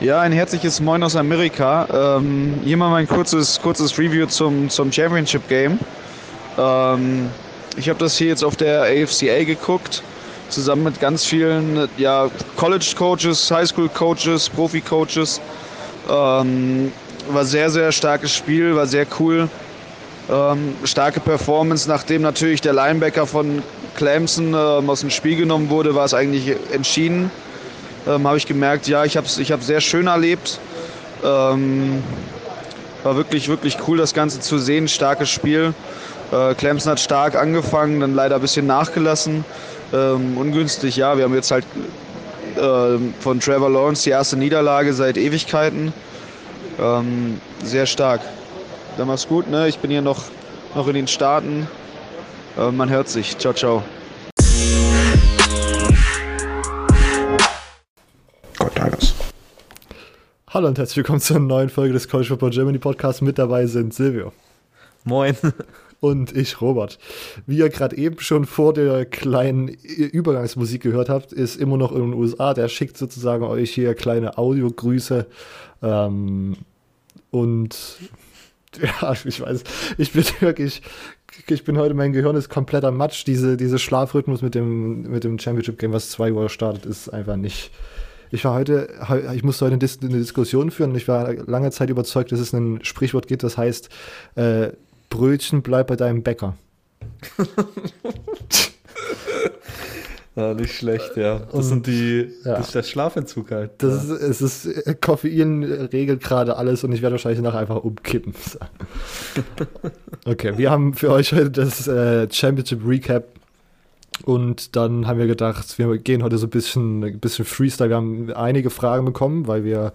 Ja, ein herzliches Moin aus Amerika. Ähm, hier mal mein kurzes, kurzes Review zum, zum Championship Game. Ähm, ich habe das hier jetzt auf der AFCA geguckt, zusammen mit ganz vielen ja, College Coaches, High School Coaches, Profi Coaches. Ähm, war sehr, sehr starkes Spiel, war sehr cool. Ähm, starke Performance, nachdem natürlich der Linebacker von Clemson ähm, aus dem Spiel genommen wurde, war es eigentlich entschieden ähm, habe ich gemerkt, ja, ich habe es ich sehr schön erlebt. Ähm, war wirklich, wirklich cool, das Ganze zu sehen. Starkes Spiel. Äh, Clemson hat stark angefangen, dann leider ein bisschen nachgelassen. Ähm, ungünstig, ja. Wir haben jetzt halt äh, von Trevor Lawrence die erste Niederlage seit Ewigkeiten. Ähm, sehr stark. Dann mach's gut, ne? Ich bin hier noch, noch in den Staaten. Äh, man hört sich. Ciao, ciao. Hallo und herzlich willkommen zur neuen Folge des College Football Germany Podcasts. Mit dabei sind Silvio. Moin. Und ich, Robert. Wie ihr gerade eben schon vor der kleinen Übergangsmusik gehört habt, ist immer noch in den USA. Der schickt sozusagen euch hier kleine Audiogrüße. Ähm, und ja, ich weiß, ich bin wirklich, ich bin heute, mein Gehirn ist komplett am Matsch. Diese, diese Schlafrhythmus mit dem, mit dem Championship Game, was 2 Uhr startet, ist einfach nicht, ich war heute, ich musste heute eine, Diskussion führen und ich war lange Zeit überzeugt, dass es ein Sprichwort gibt, das heißt, äh, Brötchen bleib bei deinem Bäcker. Ja, nicht schlecht, ja. Das und, sind die, ja. das ist der Schlafentzug halt. Das ja. ist, es ist, Koffein regelt gerade alles und ich werde wahrscheinlich nachher einfach umkippen. okay, wir haben für euch heute das äh, Championship Recap und dann haben wir gedacht, wir gehen heute so ein bisschen, ein bisschen Freestyle. Wir haben einige Fragen bekommen, weil wir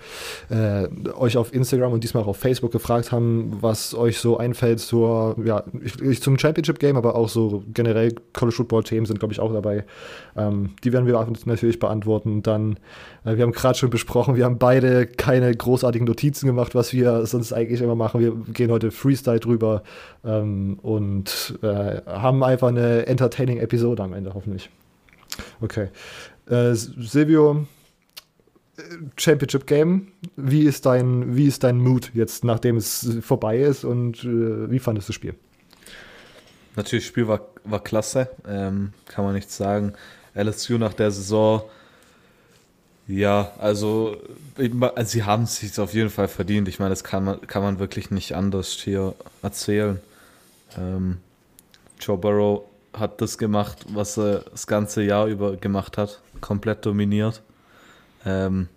äh, euch auf Instagram und diesmal auch auf Facebook gefragt haben, was euch so einfällt zur, ja, zum Championship Game, aber auch so generell College Football Themen sind, glaube ich, auch dabei. Ähm, die werden wir natürlich beantworten. Dann, äh, wir haben gerade schon besprochen, wir haben beide keine großartigen Notizen gemacht, was wir sonst eigentlich immer machen. Wir gehen heute Freestyle drüber ähm, und äh, haben einfach eine entertaining Episode am Ende, hoffentlich. Okay. Äh, Silvio, äh, Championship Game, wie ist dein, wie ist dein Mood jetzt, nachdem es vorbei ist und äh, wie fandest du das Spiel? Natürlich, das Spiel war, war klasse, ähm, kann man nichts sagen. LSU nach der Saison, ja, also, also sie haben es sich auf jeden Fall verdient. Ich meine, das kann man, kann man wirklich nicht anders hier erzählen. Ähm, Joe Burrow hat das gemacht, was er das ganze Jahr über gemacht hat. Komplett dominiert. Ähm,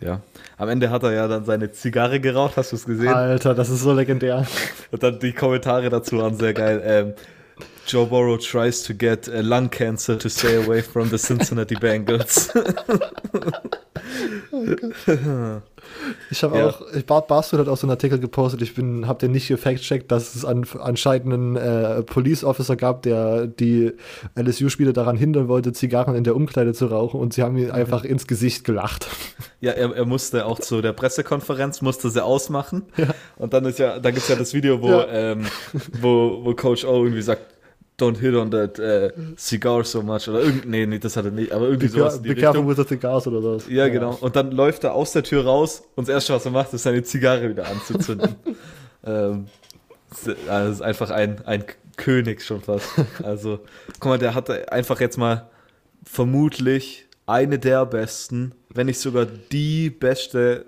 ja. Am Ende hat er ja dann seine Zigarre geraucht, hast du es gesehen? Alter, das ist so legendär. Und dann die Kommentare dazu waren sehr geil. Ähm, Joe Burrow tries to get lung cancer to stay away from the Cincinnati Bengals. oh ich habe ja. auch, ich, Barstool hat auch so einen Artikel gepostet, ich bin, habe den nicht gefact-checkt, dass es an, anscheinend einen äh, Police Officer gab, der die LSU-Spieler daran hindern wollte, Zigarren in der Umkleide zu rauchen und sie haben ihn einfach ins Gesicht gelacht. Ja, er, er musste auch zu der Pressekonferenz, musste sie ausmachen. Ja. Und dann ist ja, da gibt es ja das Video, wo, ja. ähm, wo, wo Coach O irgendwie sagt, don't hit on that uh, cigar so much oder irgend, nee, nee, das hat er nicht, aber irgendwie sowas in die Be careful with the cigars oder was. Ja, ja, genau. Und dann läuft er aus der Tür raus und das erste, was er macht, ist seine Zigarre wieder anzuzünden. ähm, das ist einfach ein, ein König schon fast. Also, guck mal, der hatte einfach jetzt mal vermutlich eine der besten, wenn nicht sogar die beste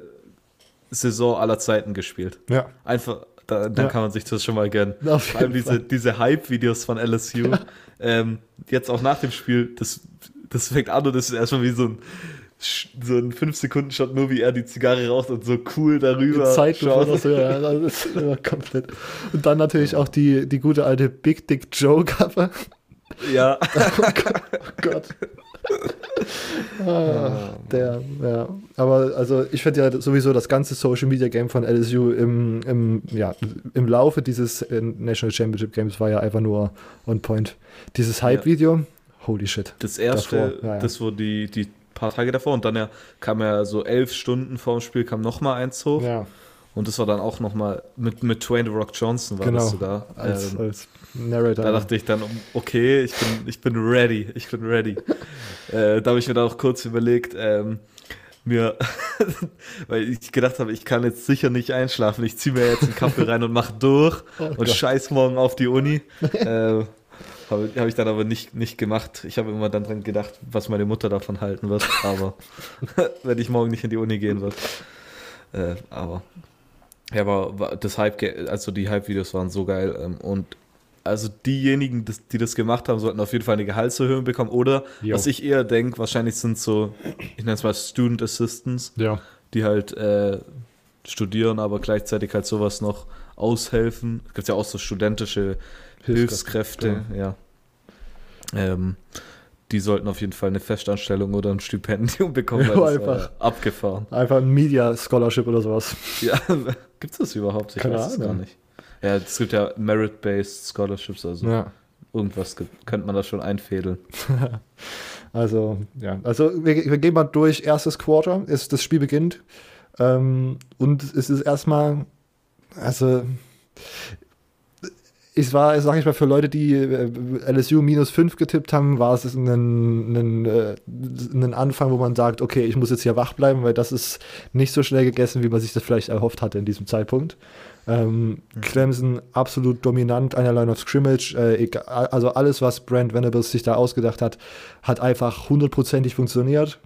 Saison aller Zeiten gespielt. Ja. Einfach, da, dann ja. kann man sich das schon mal gönnen. Vor allem diese, diese Hype-Videos von LSU. Ja. Ähm, jetzt auch nach dem Spiel, das, das fängt an und das ist erstmal wie so ein so ein 5-Sekunden-Shot, nur wie er die Zigarre raucht und so cool darüber Zeit schaut. Das, ja, das ist immer komplett. Und dann natürlich auch die, die gute alte Big Dick Joe-Cover. Ja. oh Gott. Ah, der, ja. Aber also ich finde ja sowieso das ganze Social Media Game von LSU im, im, ja, im Laufe dieses äh, National Championship Games war ja einfach nur on point. Dieses Hype-Video, ja. holy shit. Das erste, ja, ja. das war die, die paar Tage davor und dann ja, kam ja so elf Stunden vor dem Spiel kam nochmal eins hoch. Ja. Und das war dann auch nochmal mit, mit Twain The Rock Johnson war genau, das sogar. Als, ähm, als Narrator. Da dachte ich dann, okay, ich bin, ich bin ready, ich bin ready. äh, da habe ich mir dann auch kurz überlegt, ähm, mir, weil ich gedacht habe, ich kann jetzt sicher nicht einschlafen. Ich ziehe mir jetzt einen Kaffee rein und mache durch Oh und Gott. scheiß morgen auf die Uni. äh, habe hab ich dann aber nicht, nicht gemacht. Ich habe immer dann dran gedacht, was meine Mutter davon halten wird. Aber wenn ich morgen nicht in die Uni gehen wird. Äh, aber ja, aber das Hype, also die Hype-Videos waren so geil. Ähm, und also diejenigen, die das gemacht haben, sollten auf jeden Fall eine Gehaltserhöhung bekommen. Oder Jo. was ich eher denke, wahrscheinlich sind so, ich nenne es mal Student Assistants, Ja. die halt äh, studieren, aber gleichzeitig halt sowas noch aushelfen. Es gibt ja auch so studentische Hilfskräfte, ja. Ähm, die sollten auf jeden Fall eine Festanstellung oder ein Stipendium bekommen, Ja, einfach. abgefahren. Einfach ein Media Scholarship oder sowas. Ja, gibt es das überhaupt? Ich Keine weiß es gar nicht. Ja, es gibt ja Merit-Based Scholarships, also Ja. irgendwas gibt, könnte man da schon einfädeln. Also, ja. Also, wir, wir gehen mal durch. Erstes Quarter, ist, das Spiel beginnt. Ähm, und es ist erstmal, also, es war, sag ich mal, für Leute, die äh, LSU minus 5 getippt haben, war es ein, ein, äh, ein Anfang, wo man sagt, okay, ich muss jetzt hier wach bleiben, weil das ist nicht so schnell gegessen, wie man sich das vielleicht erhofft hatte in diesem Zeitpunkt. Ähm, Clemson absolut dominant an der Line of Scrimmage. Äh, egal, also alles, was Brent Venables sich da ausgedacht hat, hat einfach hundertprozentig funktioniert.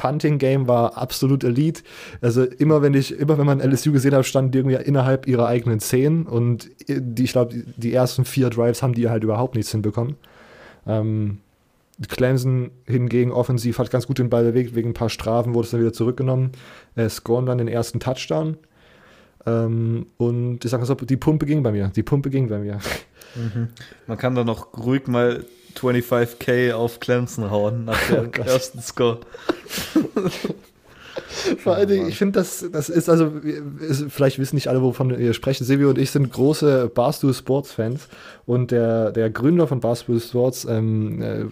Punting Game war absolut Elite. Also immer wenn ich, immer wenn man LSU gesehen hat, standen die irgendwie innerhalb ihrer eigenen Zehn und die, ich glaube, die, die ersten vier Drives haben die halt überhaupt nichts hinbekommen. Ähm, Clemson hingegen offensiv hat ganz gut den Ball bewegt, wegen ein paar Strafen wurde es dann wieder zurückgenommen. Äh, scoren dann den ersten Touchdown. Ähm, und ich sage so, die Pumpe ging bei mir. Die Pumpe ging bei mir. Man kann da noch ruhig mal 25k auf Clemson hauen nach dem Oh ersten Score. Vor allen Dingen, ich finde, das, das ist also, ist, vielleicht wissen nicht alle, wovon wir sprechen. Silvio und ich sind große Barstool Sports Fans und der, der Gründer von Barstool Sports, ähm, äh,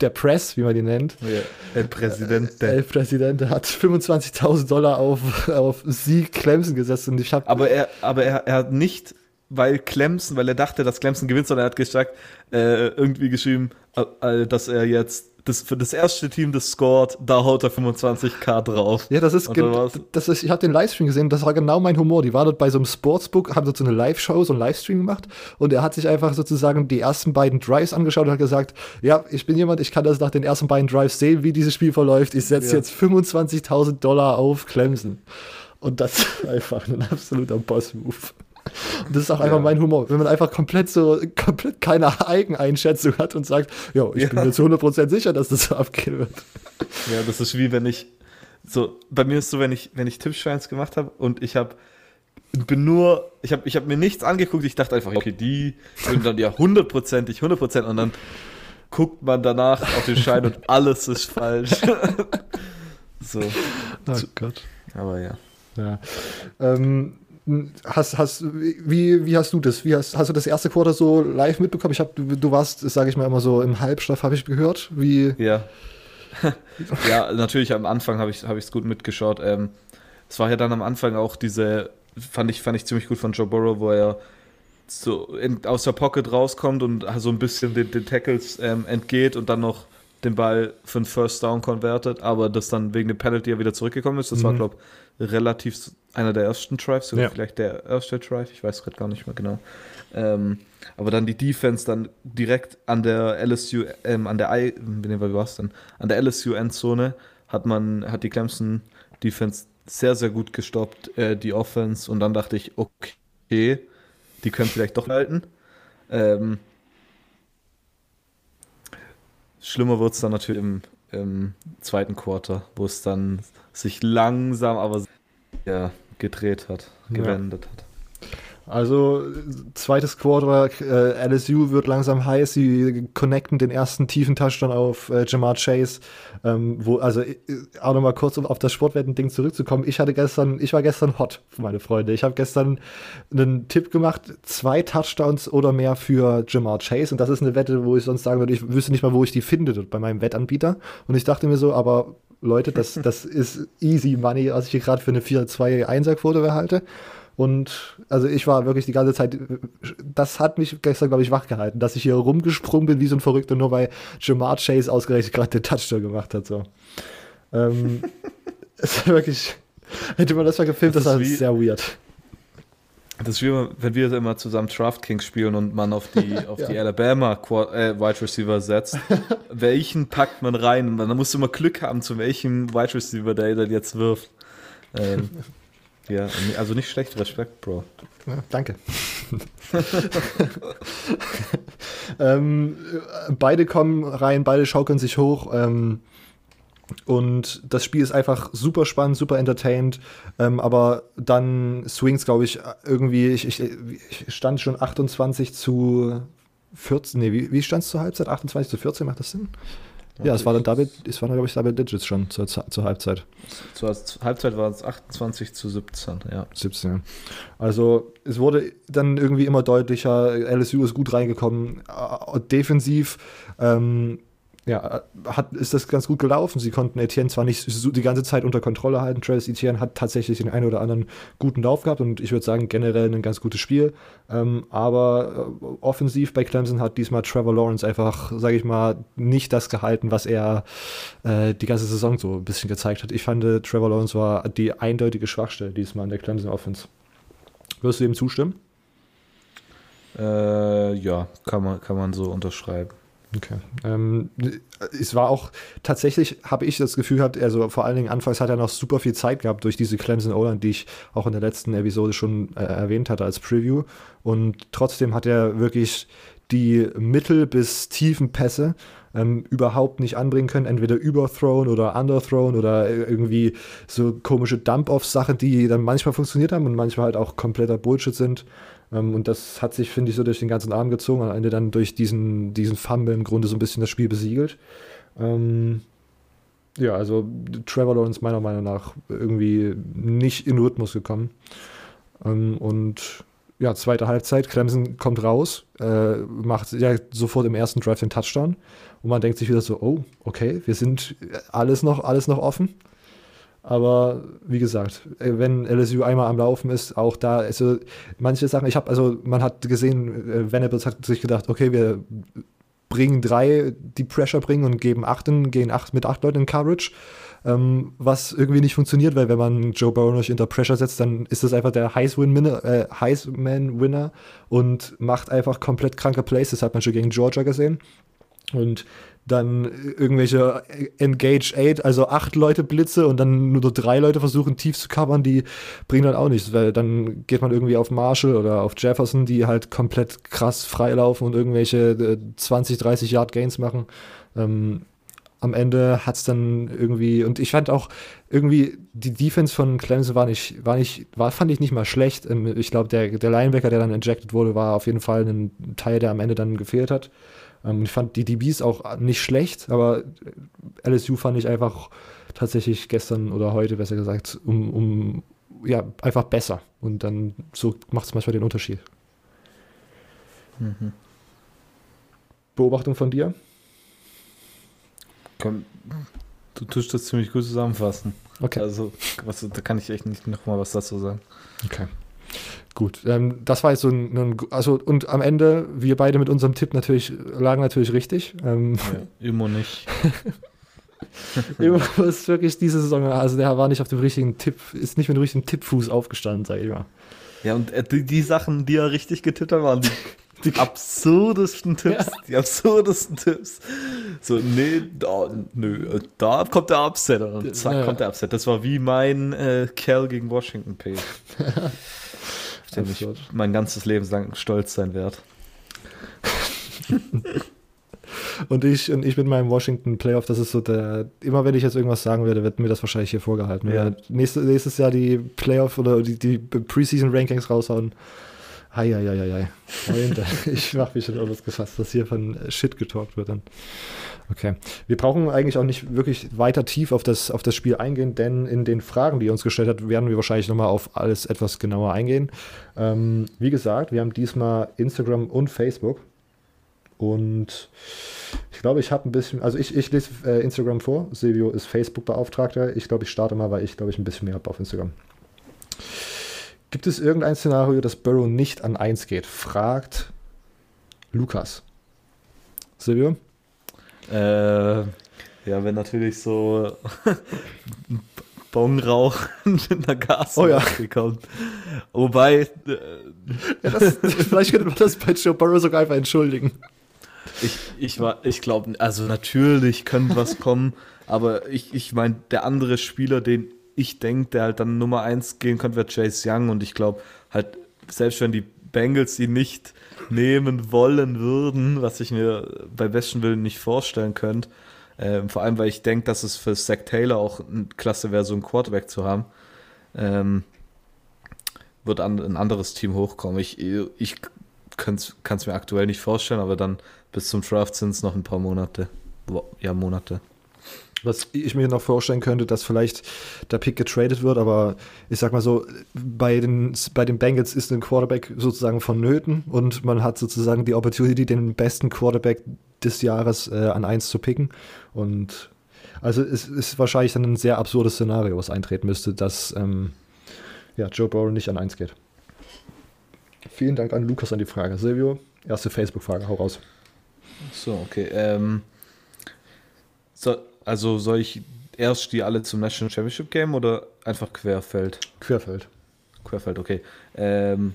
der Press, wie man den nennt, Ja, El Präsident. der Präsident, hat 25.000 Dollar auf, auf Sieg Clemson gesetzt und ich habe Aber er, aber er, er hat nicht, weil Clemson, weil er dachte, dass Clemson gewinnt, sondern er hat gesagt, äh, irgendwie geschrieben, äh, äh, dass er jetzt das, für das erste Team, das scored, da haut er 25k drauf. Ja, das ist, das ist ich habe den Livestream gesehen, das war genau mein Humor. Die waren dort bei so einem Sportsbook, haben dort so eine Live-Show, so einen Livestream gemacht und er hat sich einfach sozusagen die ersten beiden Drives angeschaut und hat gesagt, ja, ich bin jemand, ich kann das nach den ersten beiden Drives sehen, wie dieses Spiel verläuft. Ich setze Ja. jetzt 25.000 Dollar auf Clemson. Und das ist einfach ein absoluter Boss-Move. Und das ist auch einfach Ja. mein Humor. Wenn man einfach komplett so, komplett keine Eigeneinschätzung hat und sagt, ja, ich bin mir zu 100% sicher, dass das so abgehen wird. Ja, das ist wie wenn ich so bei mir ist so, wenn ich wenn ich Tippscheins gemacht habe und ich habe bin nur ich habe ich habe mir nichts angeguckt, ich dachte einfach, okay, die sind dann ja hundertprozentig, 100% und dann guckt man danach auf den Schein und alles ist falsch. so, Oh Gott. aber ja. Ja. Ähm, hast, hast, wie, wie hast du das? Wie hast, hast du das erste Quarter so live mitbekommen? Ich hab, du, du warst, sage ich mal immer so im Halbschlaf, habe ich gehört. Wie, Ja. ja, natürlich am Anfang habe ich es hab ich's gut mitgeschaut. Ähm, es war ja dann am Anfang auch diese, fand ich, fand ich ziemlich gut von Joe Burrow, wo er so in, aus der Pocket rauskommt und so ein bisschen den, den Tackles ähm, entgeht und dann noch den Ball für einen First Down konvertet, aber das dann wegen dem Penalty ja wieder zurückgekommen ist. Das war, Mhm. glaube ich, relativ einer der ersten Drives, sogar Ja. vielleicht der erste Drive, ich weiß gerade gar nicht mehr genau. Ähm, aber dann die Defense dann direkt an der LSU, ähm, an der I, wie war's denn? An der LSU Endzone hat man, hat die Clemson Defense sehr, sehr gut gestoppt, äh, die Offense, und dann dachte ich, okay, die können vielleicht doch halten. Ähm, schlimmer wird es dann natürlich im, im zweiten Quarter, wo es dann sich langsam, aber ja, gedreht hat, Ja. gewendet hat. Also, zweites Quarter, äh, LSU wird langsam heiß. Sie connecten den ersten tiefen Touchdown auf äh, Jamar Chase. Ähm, wo, also, äh, auch nochmal kurz, um auf das Sportwetten-Ding zurückzukommen. Ich hatte gestern, ich war gestern hot, meine Freunde. Ich habe gestern einen Tipp gemacht: zwei Touchdowns oder mehr für Jamar Chase. Und das ist eine Wette, wo ich sonst sagen würde, ich wüsste nicht mal, wo ich die finde bei meinem Wettanbieter. Und ich dachte mir so, aber Leute, das, das ist easy money, was ich hier gerade für eine 4-2-1er-Quote erhalte. Und also ich war wirklich die ganze Zeit, das hat mich gestern, glaube ich, wach gehalten, dass ich hier rumgesprungen bin wie so ein Verrückter, nur weil Jamar Chase ausgerechnet gerade den Touchdown gemacht hat. So. ähm, Es ist wirklich. Hätte man das mal gefilmt, das, Das war sehr weird. Das ist wie wenn wir immer zusammen DraftKings spielen und man auf die, auf die Alabama äh, Wide Receiver setzt. welchen packt man rein? Musst du immer Glück haben, zu welchem Wide Receiver der dann jetzt wirft. Ähm, ja, also nicht schlecht, Respekt, Bro. Ja, danke. ähm, äh, beide kommen rein, beide schaukeln sich hoch. Ähm, und das Spiel ist einfach super spannend, super entertained. Ähm, aber dann swings, glaube ich, irgendwie. Ich, ich, ich stand schon 28 zu 14. Nee, wie, wie stand es zur Halbzeit? 28 zu 14, macht das Sinn? Ja, es war dann Double, es waren, glaube ich, Double Digits schon zur, zur Halbzeit. Zur Halbzeit war es 28 zu 17, ja. 17. Also es wurde dann irgendwie immer deutlicher, LSU ist gut reingekommen, defensiv ähm, ja, hat, ist das ganz gut gelaufen. Sie konnten Etienne zwar nicht so die ganze Zeit unter Kontrolle halten, Travis Etienne hat tatsächlich den einen oder anderen guten Lauf gehabt und ich würde sagen generell ein ganz gutes Spiel, ähm, aber äh, offensiv bei Clemson hat diesmal Trevor Lawrence einfach, sage ich mal, nicht das gehalten, was er äh, die ganze Saison so ein bisschen gezeigt hat. Ich fand, äh, Trevor Lawrence war die eindeutige Schwachstelle diesmal in der Clemson Offense. Wirst du dem zustimmen? Äh, ja, kann man, kann man so unterschreiben. Okay. Ähm, es war auch tatsächlich, habe ich das Gefühl gehabt, also vor allen Dingen anfangs hat er noch super viel Zeit gehabt durch diese Clemson O-Line, die ich auch in der letzten Episode schon äh, erwähnt hatte als Preview. Und trotzdem hat er wirklich die mittel- bis tiefen Pässe ähm, überhaupt nicht anbringen können, entweder überthrown oder underthrown oder irgendwie so komische Dump-Off-Sachen, die dann manchmal funktioniert haben und manchmal halt auch kompletter Bullshit sind. Ähm, und das hat sich, finde ich, so durch den ganzen Arm gezogen, am Ende dann durch diesen, diesen Fumble im Grunde so ein bisschen das Spiel besiegelt. Ähm, ja, also Trevor Lawrence meiner Meinung nach irgendwie nicht in Rhythmus gekommen. Ähm, und ja, zweite Halbzeit, Clemson kommt raus, äh, macht ja sofort im ersten Drive den Touchdown und man denkt sich wieder so, oh, okay, wir sind alles noch, alles noch offen. Aber wie gesagt, äh, wenn LSU einmal am Laufen ist, auch da, also manche Sachen, ich habe, also man hat gesehen, äh, Venables hat sich gedacht, okay, wir bringen drei, die Pressure bringen und geben achten, gehen acht mit acht Leuten in Coverage. Ähm, was irgendwie nicht funktioniert, weil wenn man Joe Burrow nicht unter Pressure setzt, dann ist das einfach der Heisman-Winner äh, Heisman und macht einfach komplett kranke Plays. Das hat man schon gegen Georgia gesehen. Und dann irgendwelche Engage 8, also acht Leute Blitze und dann nur drei Leute versuchen tief zu covern, die bringen dann auch nichts, weil dann geht man irgendwie auf Marshall oder auf Jefferson, die halt komplett krass freilaufen und irgendwelche äh, 20, 30 Yard Gains machen. Ähm, am Ende hat es dann irgendwie, und ich fand auch irgendwie, die Defense von Clemson war nicht, war nicht, war, fand ich nicht mal schlecht. Ähm, Ich glaube, der, der Linebacker, der dann injected wurde, war auf jeden Fall ein Teil, der am Ende dann gefehlt hat. Ähm, Ich fand die DBs auch nicht schlecht, aber LSU fand ich einfach tatsächlich gestern oder heute, besser gesagt, um, um ja, einfach besser. Und dann so macht es manchmal den Unterschied. Beobachtung von dir? Komm, du tust das ziemlich gut zusammenfassen. Okay. Also, was, da kann ich echt nicht nochmal was dazu sagen. Okay. Gut, ähm, das war jetzt so ein, ein, also und am Ende, wir beide mit unserem Tipp natürlich, lagen natürlich richtig. Ähm, Ja, immer nicht. Immer ist wirklich diese Saison, also der war nicht auf dem richtigen Tipp, ist nicht mit dem richtigen Tippfuß aufgestanden, sag ich mal. Ja, und äh, die, die Sachen, die er richtig getippt hat, waren die, die absurdesten Tipps. Die absurdesten Tipps. So, nee, da, nö, äh, da kommt der Upset. Und zack, Ja. kommt der Upset. Das war wie mein äh, Kerl gegen Washington Page. Auf den ich mein ganzes Leben lang stolz sein werde. Und ich, und ich mit meinem Washington Playoff, das ist so der, immer wenn ich jetzt irgendwas sagen werde, wird mir das wahrscheinlich hier vorgehalten. Ja. Ja. Nächste, nächstes Jahr die Playoff oder die, die Preseason Rankings raushauen. Heieieiei. Freunde, ich mach mich schon alles gefasst, dass hier von Shit getalkt wird dann. Okay. Wir brauchen eigentlich auch nicht wirklich weiter tief auf das, auf das Spiel eingehen, denn in den Fragen, die ihr uns gestellt hat, werden wir wahrscheinlich nochmal auf alles etwas genauer eingehen. Ähm, wie gesagt, wir haben diesmal Instagram und Facebook. Und ich glaube, ich habe ein bisschen, also ich, ich lese äh, Instagram vor. Silvio ist Facebook-Beauftragter. Ich glaube, ich starte mal, weil ich glaube, ich ein bisschen mehr habe auf Instagram. Gibt es irgendein Szenario, dass Burrow nicht an 1 geht? Fragt Lukas. Silvio? Äh, ja, wenn natürlich so Bong rauchen in der Gas Oh ja. kommt. Wobei, äh, Ja, das, vielleicht könnte man das bei Joe Burrow sogar einfach entschuldigen. ich, ich, war- ich glaube, also natürlich könnte was kommen, aber ich, ich meine, der andere Spieler, den ich denke, der halt dann Nummer 1 gehen könnte, wäre Chase Young und ich glaube halt, selbst wenn die Bengals ihn nicht nehmen wollen würden, was ich mir bei besten Willen nicht vorstellen könnte, ähm, vor allem, weil ich denke, dass es für Zach Taylor auch klasse wäre, so einen Quarterback zu haben, ähm, wird an, ein anderes Team hochkommen. Ich, ich kann es mir aktuell nicht vorstellen, aber dann bis zum Draft sind es noch ein paar Monate. Ja, Monate. Was ich mir noch vorstellen könnte, dass vielleicht der Pick getradet wird, aber ich sag mal so, bei den, bei den Bengals ist ein Quarterback sozusagen vonnöten und man hat sozusagen die Opportunity, den besten Quarterback des Jahres äh, an eins zu picken. Und also es ist wahrscheinlich dann ein sehr absurdes Szenario, was eintreten müsste, dass ähm, ja, Joe Burrow nicht an eins geht. Vielen Dank an Lukas an die Frage. Silvio, erste Facebook-Frage, hau raus. So, okay. Ähm, so, also soll ich erst die alle zum National Championship Game oder einfach Querfeld? Querfeld. Querfeld, okay. Ähm,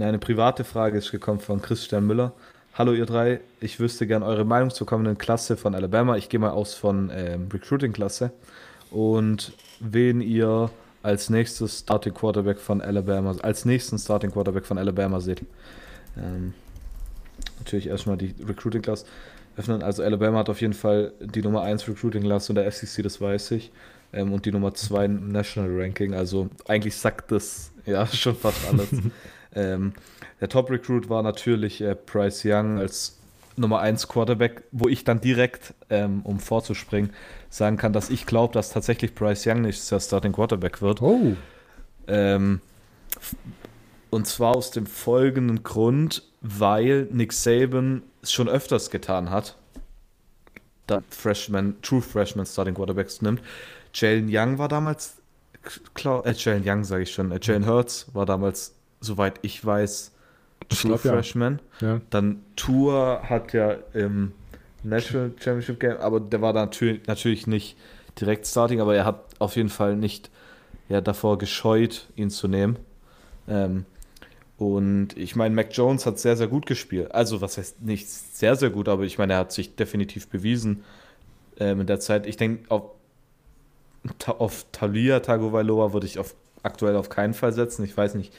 eine private Frage ist gekommen von Christian Müller. Hallo ihr drei, ich wüsste gern eure Meinung zur kommenden Klasse von Alabama. Ich gehe mal aus von ähm, Recruiting-Klasse. Und wen ihr als nächstes Starting Quarterback von Alabama, als nächsten Starting Quarterback von Alabama seht. Ähm, natürlich erstmal die Recruiting-Class öffnen. Also Alabama hat auf jeden Fall die Nummer 1 Recruiting-Class in der FCC, das weiß ich. Ähm, und die Nummer 2 im National Ranking. Also eigentlich sagt das ja schon fast alles. ähm, der Top-Recruit war natürlich äh, Bryce Young als Nummer 1 Quarterback, wo ich dann direkt, ähm, um vorzuspringen, sagen kann, dass ich glaube, dass tatsächlich Bryce Young nächstes Jahr Starting Quarterback wird. Oh. Ähm, und zwar aus dem folgenden Grund, weil Nick Saban es schon öfters getan hat, da Freshman, True Freshman Starting Quarterbacks nimmt. Jalen Young war damals, klar, äh, Jalen Young sage ich schon, äh, Jalen Hurts war damals, soweit ich weiß, True glaub, ja. Freshman. Ja. Dann Tour hat ja im National Championship Game, aber der war natürlich, natürlich nicht direkt Starting, aber er hat auf jeden Fall nicht ja, davor gescheut, ihn zu nehmen. Ähm, und ich meine, Mac Jones hat sehr, sehr gut gespielt. Also, was heißt nicht sehr, sehr gut, aber ich meine, er hat sich definitiv bewiesen ähm, in der Zeit. Ich denke, auf, auf Talia Tagovailoa würde ich auf, aktuell auf keinen Fall setzen. Ich weiß nicht,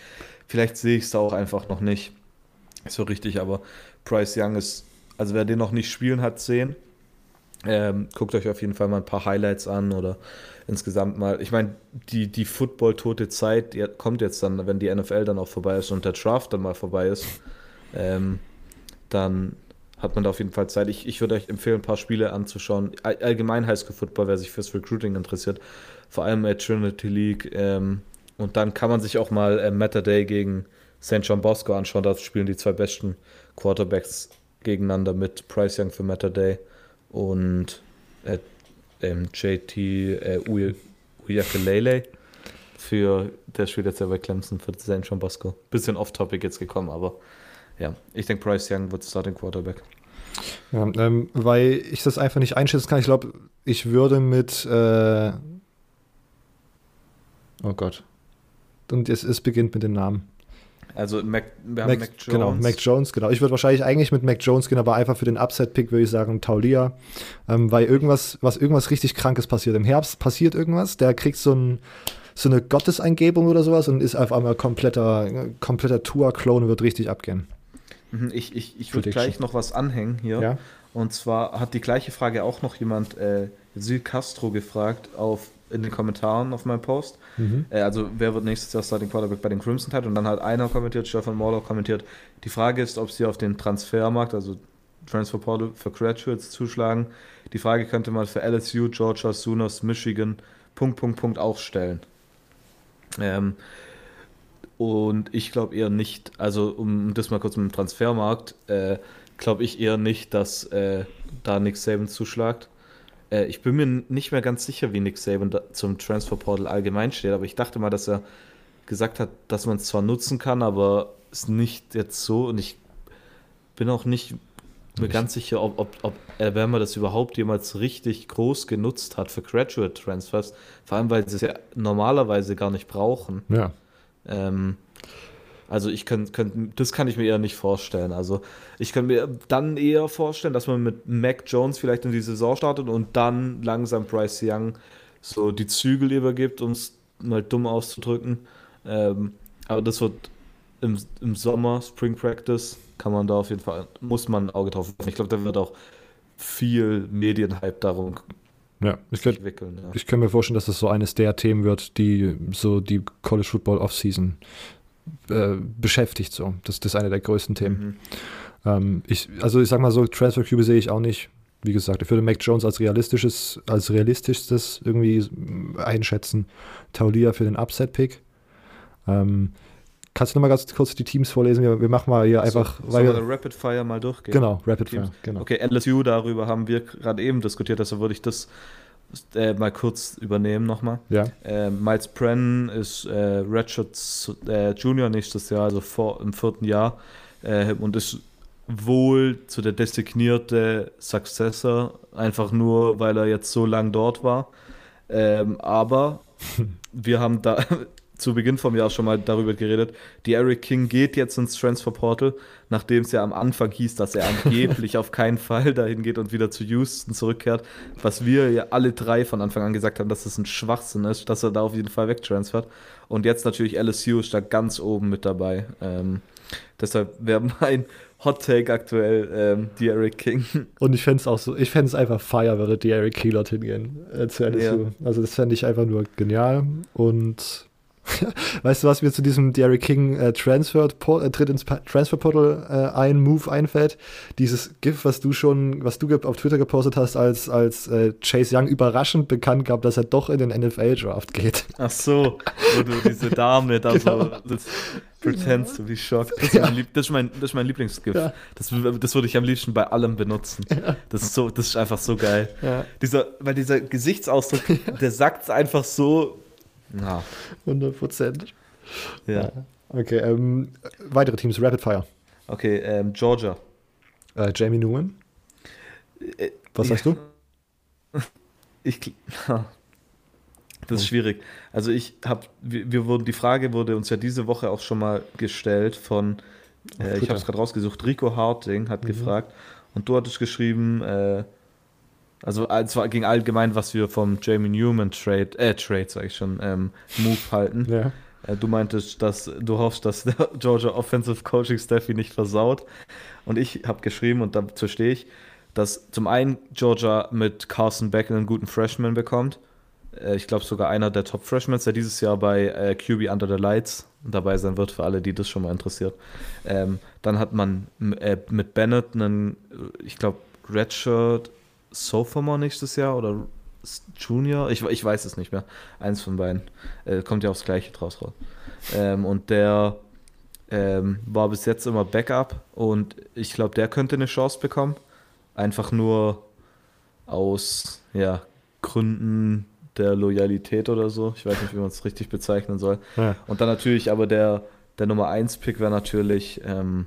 vielleicht sehe ich es da auch einfach noch nicht so richtig, aber Bryce Young ist, also wer den noch nicht spielen hat sehen, ähm, guckt euch auf jeden Fall mal ein paar Highlights an oder insgesamt mal. Ich meine, die, die Football-tote Zeit die kommt jetzt dann, wenn die NFL dann auch vorbei ist und der Draft dann mal vorbei ist. Ähm, dann hat man da auf jeden Fall Zeit. Ich, ich würde euch empfehlen, ein paar Spiele anzuschauen. All, allgemein Highschool Football, wer sich fürs Recruiting interessiert. Vor allem äh, Trinity League. Ähm, und dann kann man sich auch mal äh, Matter Day gegen St. John Bosco anschauen. Da spielen die zwei besten Quarterbacks gegeneinander mit Price Young für Matter Day und äh, ähm, JT äh, Uy- Uyakelele für, der spielt jetzt ja bei Clemson für St. John Bosco. Bisschen off-topic jetzt gekommen, aber ja, ich denke, Bryce Young wird Starting Quarterback. Ja, ähm, weil ich das einfach nicht einschätzen kann. Ich glaube, ich würde mit. Äh oh Gott. Und es, es beginnt mit dem Namen. Also Mac, wir haben Mac, Mac, Jones. Genau, Mac Jones, genau. Ich würde wahrscheinlich eigentlich mit Mac Jones gehen, aber einfach für den Upset-Pick würde ich sagen Taulia. Ähm, weil irgendwas, was irgendwas richtig Krankes passiert. Im Herbst passiert irgendwas, der kriegt so, ein, so eine Gotteseingebung oder sowas und ist auf einmal kompletter, kompletter Tour-Clone und wird richtig abgehen. Mhm, Ich, ich, ich würde gleich noch was anhängen hier. Ja? Und zwar hat die gleiche Frage auch noch jemand, äh, Sil Castro, gefragt auf, in den Kommentaren auf meinem Post. Mhm. Äh, also, wer wird nächstes Jahr Starting Quarterback bei den Crimson Tide? Und dann hat einer kommentiert, Stefan Morlow kommentiert, die Frage ist, ob sie auf den Transfermarkt, also Transfer Portal für Graduates zuschlagen. Die Frage könnte man für LSU, Georgia, Sooners, Michigan, Punkt, Punkt, Punkt auch stellen. Ähm, und ich glaube eher nicht, also um das mal kurz mit dem Transfermarkt, äh, glaube ich eher nicht, dass äh, da Nick Saban zuschlagt. Äh, ich bin mir nicht mehr ganz sicher, wie Nick Saban da zum Transferportal allgemein steht, aber ich dachte mal, dass er gesagt hat, dass man es zwar nutzen kann, aber es nicht jetzt so und ich bin auch nicht mir ganz sicher, ob, ob, ob Alabama das überhaupt jemals richtig groß genutzt hat für Graduate Transfers. Vor allem, weil sie es ja normalerweise gar nicht brauchen. Ja. Ähm, also ich kann, kann, das kann ich mir eher nicht vorstellen. Also ich kann mir dann eher vorstellen, dass man mit Mac Jones vielleicht in die Saison startet und dann langsam Bryce Young so die Zügel übergibt, um es mal dumm auszudrücken. Ähm, aber das wird im, im Sommer, Spring Practice, kann man da auf jeden Fall, muss man ein Auge drauf haben. Ich glaube, da wird auch viel Medienhype darum ja, ich könnte entwickeln. Ja. ich könnt mir vorstellen, dass das so eines der Themen wird, die so die College Football Offseason äh, beschäftigt. So. Das, das ist eine der größten Themen. Mhm. Ähm, ich, also ich sag mal so, Transfer QB sehe ich auch nicht. Wie gesagt, ich würde Mac Jones als realistisches, als realistischstes irgendwie mm, einschätzen. Taulia für den Upset-Pick. Ähm, kannst du nochmal ganz kurz die Teams vorlesen? Wir, wir machen mal hier einfach. so, weil wir, wir Rapid Fire mal durchgehen? genau, Rapid Teams. Fire. Genau. Okay, LSU, darüber haben wir gerade eben diskutiert, deshalb würde ich das äh, mal kurz übernehmen nochmal. Ja. Äh, Miles Brennan ist äh, Redshirt äh, Junior nächstes Jahr, also vor, im vierten Jahr äh, und ist wohl zu der designierte Successor, einfach nur, weil er jetzt so lang dort war. Ähm, aber wir haben da zu Beginn vom Jahr schon mal darüber geredet. Die Eric King geht jetzt ins Transfer Portal, nachdem es ja am Anfang hieß, dass er angeblich auf keinen Fall dahin geht und wieder zu Houston zurückkehrt. Was wir ja alle drei von Anfang an gesagt haben, dass das ein Schwachsinn ist, dass er da auf jeden Fall wegtransfert. Und jetzt natürlich LSU ist da ganz oben mit dabei. Ähm, deshalb wäre mein Hot Take aktuell ähm, die Eric King. Und ich fände es auch so, ich fände es einfach fire, würde die Eric Key dorthin gehen äh, zu LSU. Also das fände ich einfach nur genial. Und weißt du, was mir zu diesem Derrick King äh, Transfer, äh, Tritt ins Transfer Portal äh, ein Move einfällt? Dieses GIF, was du schon, was du auf Twitter gepostet hast, als, als äh, Chase Young überraschend bekannt gab, dass er doch in den NFL-Draft geht. Ach so, wo du diese Dame da Genau. so pretends to be shocked. Das ist, mein, Lieb- das ist, mein, das ist mein Lieblingsgift. Ja. Das, das würde ich am liebsten bei allem benutzen. Das, ist so, das ist einfach so geil. Ja. Dieser, weil dieser Gesichtsausdruck, der sagt es einfach so. Na, 100 Prozent. ja. Okay, ähm, weitere Teams, Rapid Fire. Okay, ähm, Georgia. Äh, Jamie Newman. Äh, Was sagst du? Ich, das ist schwierig. Also ich habe, wir, wir wurden, die Frage wurde uns ja diese Woche auch schon mal gestellt von, äh, ich habe es gerade rausgesucht, Rico Harting hat Mhm. gefragt und du hattest geschrieben, äh, also äh, es war ging allgemein, was wir vom Jamie Newman Trade, äh Trade sag ich schon, ähm, Move halten. Ja. Äh, Du meintest, dass du hoffst, dass der Georgia Offensive Coaching Staff ihn nicht versaut. Und ich habe geschrieben, und dazu stehe ich, dass zum einen Georgia mit Carson Beck einen guten Freshman bekommt. Äh, Ich glaube sogar einer der Top Freshmen, der dieses Jahr bei QB Under the Lights dabei sein wird, für alle, die das schon mal interessiert. Ähm, dann hat man mit Bennett einen, ich glaube, Redshirt Sophomore nächstes Jahr oder Junior, ich, ich weiß es nicht mehr. Eins von beiden. Äh, kommt ja aufs Gleiche draus raus. Ähm, und der ähm, war bis jetzt immer Backup und ich glaube, der könnte eine Chance bekommen. Einfach nur aus ja, Gründen der Loyalität oder so. Ich weiß nicht, wie man es richtig bezeichnen soll. Ja. Und dann natürlich, aber der, der Nummer 1-Pick wäre natürlich ähm,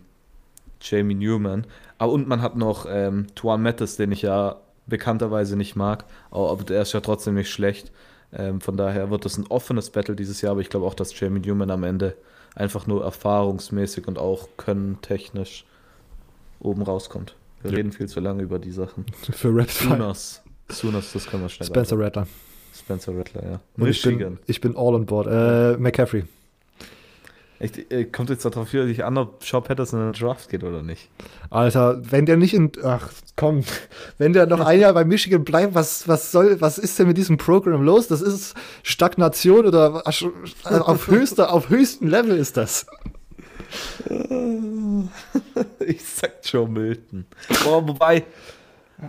Jamie Newman. Aber und man hat noch ähm, Tuan Mattis, den ich ja bekannterweise nicht mag, aber der ist ja trotzdem nicht schlecht. Ähm, von daher wird das ein offenes Battle dieses Jahr, aber ich glaube auch, dass Jamie Newman am Ende einfach nur erfahrungsmäßig und auch können technisch oben rauskommt. Wir Ja. reden viel zu lange über die Sachen. Für Fire. Sooners. Sooners, das können wir schnell Spencer. Rattler. Spencer Rattler, ja. Und ich bin, ich bin all on board. Äh, McCaffrey. Echt, äh, kommt jetzt darauf wieder dich an, ob Shaw Patterson in den Draft geht oder nicht. Alter, wenn der nicht in. Ach, komm. Wenn der noch ein Jahr bei Michigan bleibt, was, was soll, was ist denn mit diesem Programm los? Das ist Stagnation oder also auf, höchster, auf höchstem Level ist das. Ich sag Joe Milton. Boah, wobei,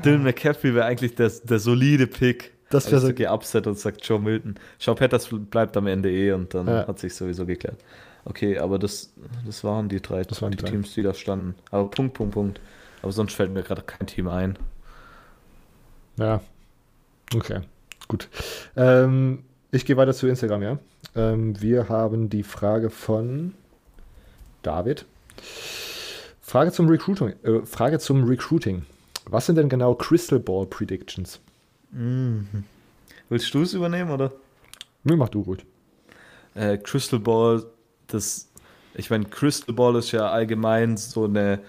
Dylan McCaffrey wäre eigentlich der, der solide Pick. Das Aber wär ich so- sag, geh upset und sagt Joe Milton. Shaw Patterson bleibt am Ende eh und dann Ja. hat sich sowieso geklärt. Okay, aber das, das waren die drei, Das waren die, drei. Teams, die da standen. Aber Punkt, Punkt, Punkt. Aber sonst fällt mir gerade kein Team ein. Ja. Okay, gut. Ähm, ich gehe weiter zu Instagram, ja. Ähm, wir haben die Frage von David. Frage zum Recruiting. Äh, Frage zum Recruiting. Was sind denn genau Crystal Ball Predictions? Mhm. Willst du es übernehmen, oder? Nö, mach du gut. Äh, Crystal Ball, das, ich meine, Crystal Ball ist ja allgemein so eine,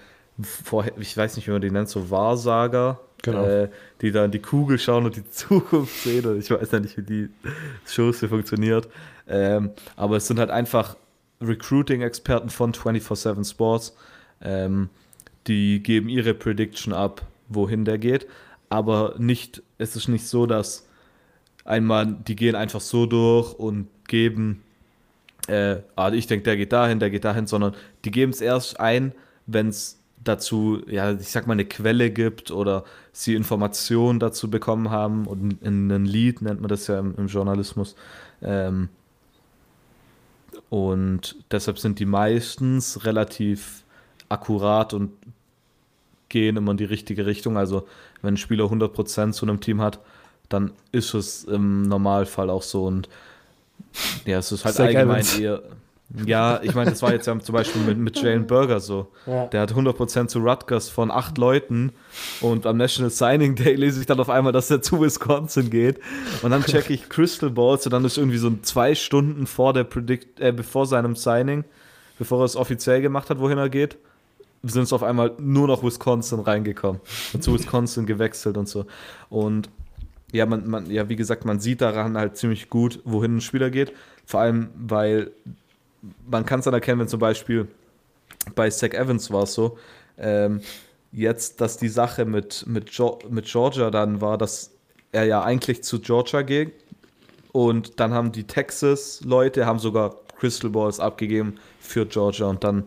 ich weiß nicht, wie man die nennt, so Wahrsager, Genau. äh, die dann die Kugel schauen und die Zukunft sehen. Und ich weiß ja nicht, wie die hier funktioniert. Ähm, aber es sind halt einfach Recruiting-Experten von 24-7 Sports. Ähm, die geben ihre Prediction ab, wohin der geht. Aber nicht, es ist nicht so, dass einmal, die gehen einfach so durch und geben, äh, ah, ich denke, der geht dahin, der geht dahin, sondern die geben es erst ein, wenn es dazu, ja, ich sag mal, eine Quelle gibt oder sie Informationen dazu bekommen haben und ein Lied nennt man das ja im, im Journalismus. Ähm, und deshalb sind die meistens relativ akkurat und gehen immer in die richtige Richtung. Also wenn ein Spieler 100% zu einem Team hat, dann ist es im Normalfall auch so. Und ja, es ist halt Zach allgemein Evans. eher. Ja, ich meine, das war jetzt ja zum Beispiel mit, mit Jalen Burger so. Ja. Der hat 100% zu Rutgers von acht Leuten und am National Signing Day lese ich dann auf einmal, dass er zu Wisconsin geht. Und dann checke ich Crystal Balls und dann ist irgendwie so zwei Stunden vor der Predict, äh, bevor seinem Signing, bevor er es offiziell gemacht hat, wohin er geht, sind es auf einmal nur noch Wisconsin reingekommen und zu Wisconsin gewechselt und so. Und ja, man, man, ja, wie gesagt, man sieht daran halt ziemlich gut, wohin ein Spieler geht. Vor allem, weil man kann es dann erkennen, wenn zum Beispiel bei Zach Evans war es so, ähm, jetzt, dass die Sache mit, mit, Jo- mit Georgia dann war, dass er ja eigentlich zu Georgia ging und dann haben die Texas-Leute haben sogar Crystal Balls abgegeben für Georgia und dann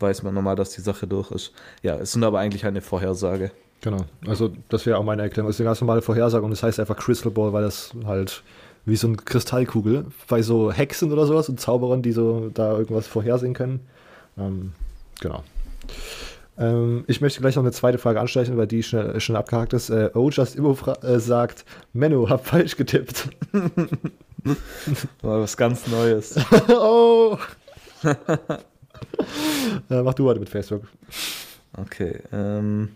weiß man nochmal, dass die Sache durch ist. Ja, es sind aber eigentlich eine Vorhersage. Genau. Also, das wäre auch meine Erklärung. Das ist eine ganz normale Vorhersage und das heißt einfach Crystal Ball, weil das halt wie so eine Kristallkugel bei so Hexen oder sowas und Zauberern, die so da irgendwas vorhersehen können. Ähm, genau. Ähm, ich möchte gleich noch eine zweite Frage anstreichen, weil die schnell, schnell abgehakt ist. Äh, Just Immo äh, sagt, Menno, hab falsch getippt. Mal was ganz Neues. oh! äh, mach du heute mit Facebook. Okay. Ähm,